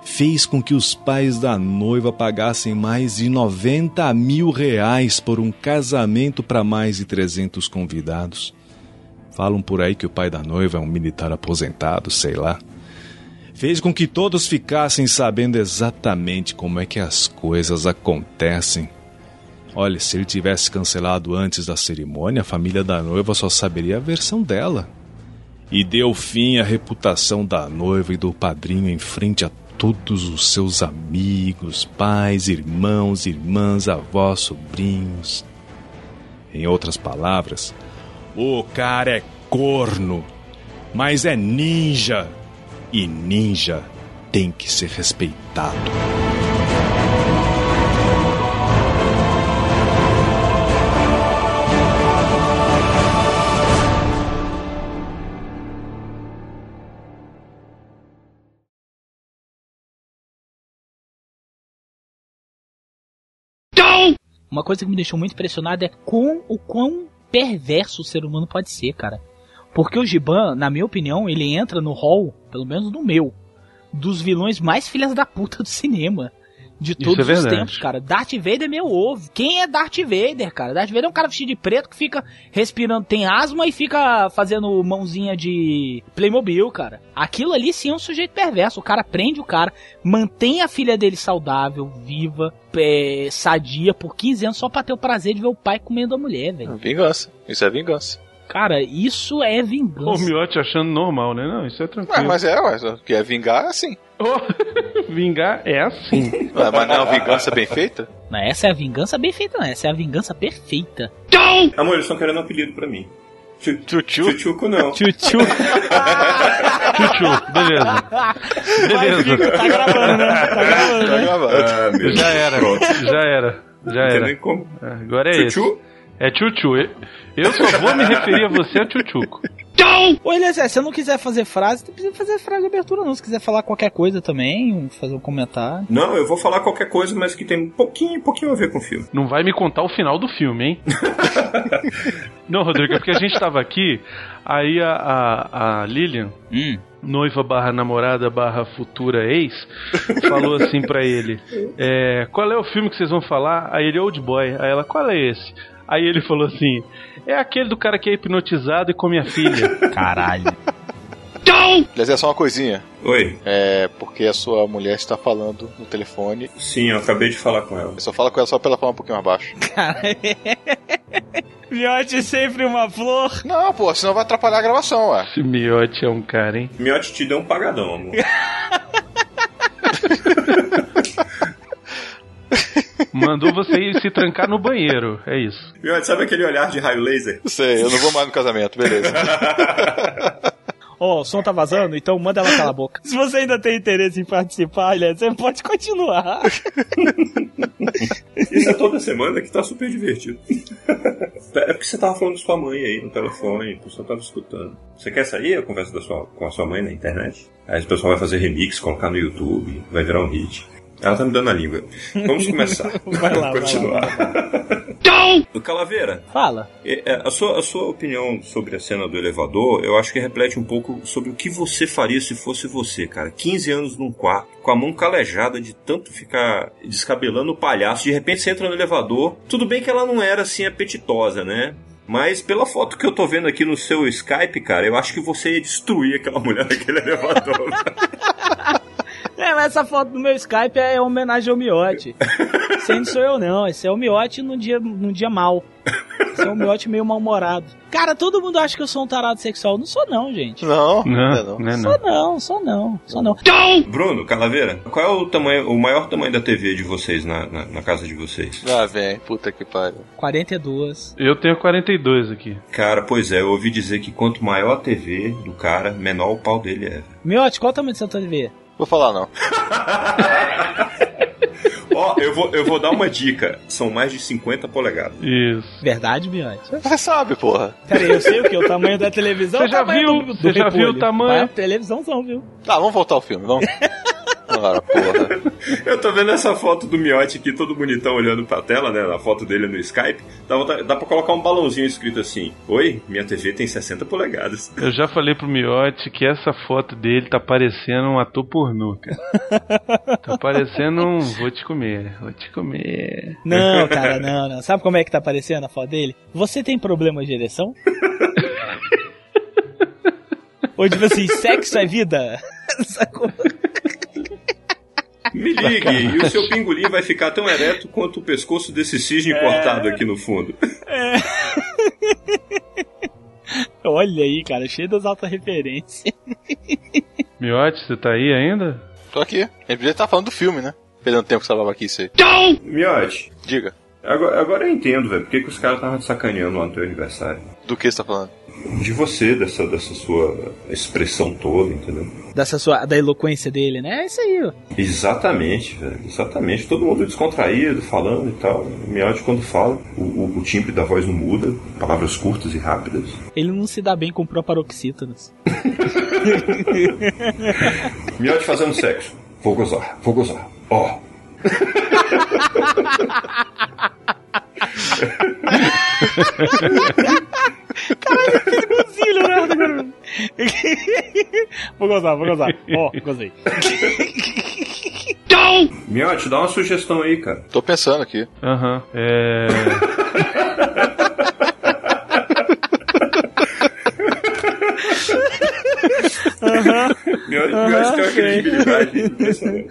Fez com que os pais da noiva pagassem mais de 90 mil reais por um casamento para mais de 300 convidados. Falam por aí que o pai da noiva é um militar aposentado, sei lá fez com que todos ficassem sabendo exatamente como é que as coisas acontecem. Olha, se ele tivesse cancelado antes da cerimônia, a família da noiva só saberia a versão dela. E deu fim à reputação da noiva e do padrinho em frente a todos os seus amigos, pais, irmãos, irmãs, avós, sobrinhos. Em outras palavras, o cara é corno, mas é ninja e ninja tem que ser respeitado. Uma coisa que me deixou muito impressionado é com o quão perverso o ser humano pode ser, cara. Porque o Giban, na minha opinião, ele entra no hall, pelo menos no meu, dos vilões mais filhas da puta do cinema. De todos é os tempos, cara. Darth Vader é meu ovo. Quem é Darth Vader, cara? Darth Vader é um cara vestido de preto que fica respirando, tem asma e fica fazendo mãozinha de Playmobil, cara. Aquilo ali sim é um sujeito perverso. O cara prende o cara, mantém a filha dele saudável, viva, é, sadia por 15 anos só pra ter o prazer de ver o pai comendo a mulher, velho. Vingança. Isso é vingança. Cara, isso é vingança. O Miotti achando normal, né? Não, isso é tranquilo. Ué, mas é, ué, o que é vingar é assim. vingar é assim. Ué, mas não é uma vingança bem feita? Não, essa é a vingança bem feita, não. Essa é a vingança perfeita. Amor, eles estão querendo um apelido pra mim. Tchutchu? Tchutchuco não. Tchutchu. Tchutchu, beleza. Beleza. Tá gravando, né? Tá gravando, Tá né? Ah, Já era, Pronto. já era, já Não tem era. nem como. Agora é esse. É tchutchu. Eu- Eu só vou me referir a você a tchutchuco. Ô, Eliezer, se você não quiser fazer frase, não precisa fazer frase de abertura, não. Se quiser falar qualquer coisa também, fazer um comentário. Não, eu vou falar qualquer coisa, mas que tem um pouquinho, pouquinho a ver com o filme. Não vai me contar o final do filme, hein? Não, Rodrigo, é porque a gente tava aqui, aí a, a, a Lilian, Hum. noiva barra namorada barra futura ex, falou assim pra ele: é, Qual é o filme que vocês vão falar? Aí ele, Old Boy. Aí ela, qual é esse? Aí ele falou assim: É aquele do cara que é hipnotizado e come a filha. Caralho. Aliás, é só uma coisinha. Oi. É porque a sua mulher está falando no telefone. Sim, eu acabei de falar com ela. Eu só fala com ela só pra ela falar um pouquinho mais baixo. Miote sempre uma flor. Não, pô, senão vai atrapalhar a gravação, ué. Esse miote é um cara, hein? Miote te deu um pagadão, amor. Mandou você ir se trancar no banheiro, é isso. Sabe aquele olhar de raio laser? Sei, eu não vou mais no casamento, beleza. Ó, o som tá vazando, então manda ela calar a boca. Se você ainda tem interesse em participar, olha, você pode continuar. Isso é toda semana que tá super divertido. É porque você tava falando de sua mãe aí no telefone, o pessoal tava escutando. Você quer sair a conversa da sua, com a sua mãe na internet? Aí o pessoal vai fazer remix, colocar no YouTube, vai virar um hit. Ela tá me dando a língua. Vamos começar. Vai lá, vai Continuar. O Calaveira, Fala. é, é, a sua, a sua opinião sobre a cena do elevador, eu acho que reflete um pouco sobre o que você faria se fosse você, cara. 15 anos num quarto, com a mão calejada de tanto ficar descabelando o palhaço. De repente você entra no elevador. Tudo bem que ela não era assim apetitosa, né? Mas pela foto que eu tô vendo aqui no seu Skype, cara, eu acho que você ia destruir aquela mulher naquele elevador. É, mas essa foto do meu Skype é homenagem ao Miote. Esse aí não sou eu, não. Esse é o Miote num dia, num dia mal. Esse é o Miote meio mal-humorado. Cara, todo mundo acha que eu sou um tarado sexual. Não sou, não, gente. Não, Não, não. não é Sou não. não, sou não, sou não. Bruno, Calaveira, qual é o tamanho, o maior tamanho da TV de vocês na, na, na casa de vocês? Ah, vem, puta que pariu. 42. Eu tenho 42 aqui. Cara, pois é, eu ouvi dizer que quanto maior a TV do cara, menor o pau dele é. Miote, qual o tamanho dessa TV? Vou falar não. Ó, eu vou, eu vou dar uma dica. São mais de 50 polegadas. Isso. Verdade, Miote? Você sabe, porra. Peraí, eu sei o que? O tamanho da televisão? Você já viu? Você já viu o tamanho? Vai televisãozão, viu? Tá, vamos voltar ao filme, vamos. Ora, porra. Eu tô vendo essa foto do Miotti aqui, todo bonitão olhando pra tela, né? A foto dele no Skype. Dá, vontade- dá pra colocar um balãozinho escrito assim: Oi, minha TV tem 60 polegadas. Eu já falei pro Miotti que essa foto dele tá parecendo um ator pornô, cara. Tá parecendo um vou te comer, vou te comer. Não, cara, não, não. Sabe como é que tá aparecendo a foto dele? Você tem problema de ereção? Ou tipo assim, sexo é vida? Sacou? Me ligue, e o seu pingolim vai ficar tão ereto quanto o pescoço desse cisne cortado aqui no fundo. Olha aí, cara, cheio das altas referências. Miotti, você tá aí ainda? Tô aqui. A gente podia estar falando do filme, né? Perdendo tempo que você tava aqui, isso aí. Miotti, Diga. agora, agora eu entendo, velho, por que, que os caras estavam te sacaneando lá no teu aniversário. Do que você tá falando? De você, dessa, dessa sua expressão toda, entendeu? Dessa sua, da eloquência dele, né? É isso aí, ó. Exatamente, velho. Exatamente. Todo mundo descontraído, falando e tal. Miotti, quando fala, o, o, o timbre da voz não muda, palavras curtas e rápidas. Ele não se dá bem com proparoxítonas. Miotti fazendo sexo. Vou gozar, vou gozar. Ó. Caralho, que Leonardo. cara. vou gozar, vou gozar. Ó, gozei. Miotti, dá uma sugestão aí, cara. Tô pensando aqui. Aham. É. Miotti, Miotti tem uma credibilidade impressionante.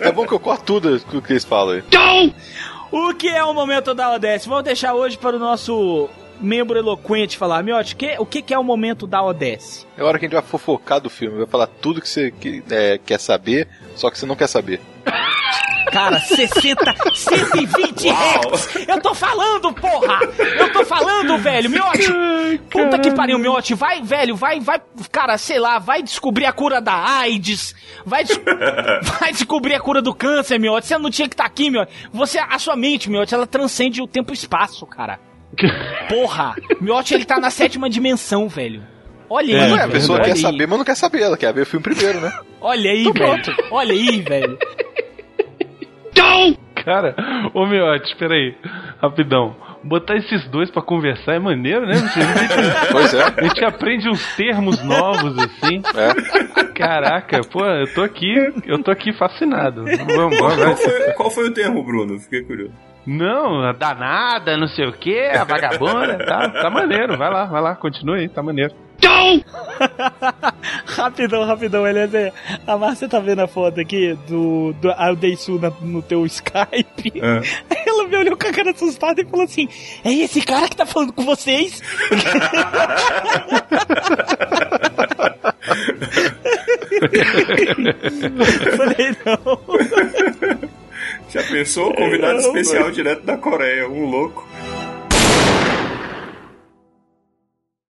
É bom que eu corto tudo o que eles falam aí. O que é o momento da ODS? Vou deixar hoje para o nosso membro eloquente falar. Miotti, que, o que, que é o momento da ODS? É hora que a gente vai fofocar do filme. Vai falar tudo que você que, é, quer saber, só que você não quer saber. Cara, 60, 120 Hz! Eu tô falando, porra! Eu tô falando, velho! Miotti! Puta que pariu, Miotti! Vai, velho, vai, vai, cara, sei lá, vai descobrir a cura da AIDS! Vai, des- vai descobrir a cura do câncer, Miotti! Você não tinha que estar aqui, Miotti! Você, a sua mente, Miotti, ela transcende o tempo e espaço, cara! Porra! Miotti, ele tá na sétima dimensão, velho! Olha aí, Mas, ué, a velho, pessoa olha quer aí. saber, mas não quer saber. Ela quer ver o filme primeiro, né? Olha aí, Então velho! pronto. Olha aí, velho! Cara, ô Miotti, espera aí. Rapidão. Botar esses dois pra conversar é maneiro, né? Gente, Pois é. a gente aprende uns termos novos, assim. É. Caraca, pô, eu tô aqui, eu tô aqui fascinado. Vamos, vamos, Qual foi, qual foi o termo, Bruno? Fiquei curioso. Não, danada, não sei o que, a vagabunda, tá, tá maneiro, vai lá, vai lá, continua aí, tá maneiro. Então! rapidão, rapidão, Eliezer. A Márcia tá vendo a foto aqui do, do Aldeisu no teu Skype. É. Aí ela me olhou com a cara assustada e falou assim: É esse cara que tá falando com vocês? Falei, não. Já pensou? Convidado Não, especial direto da Coreia, um louco.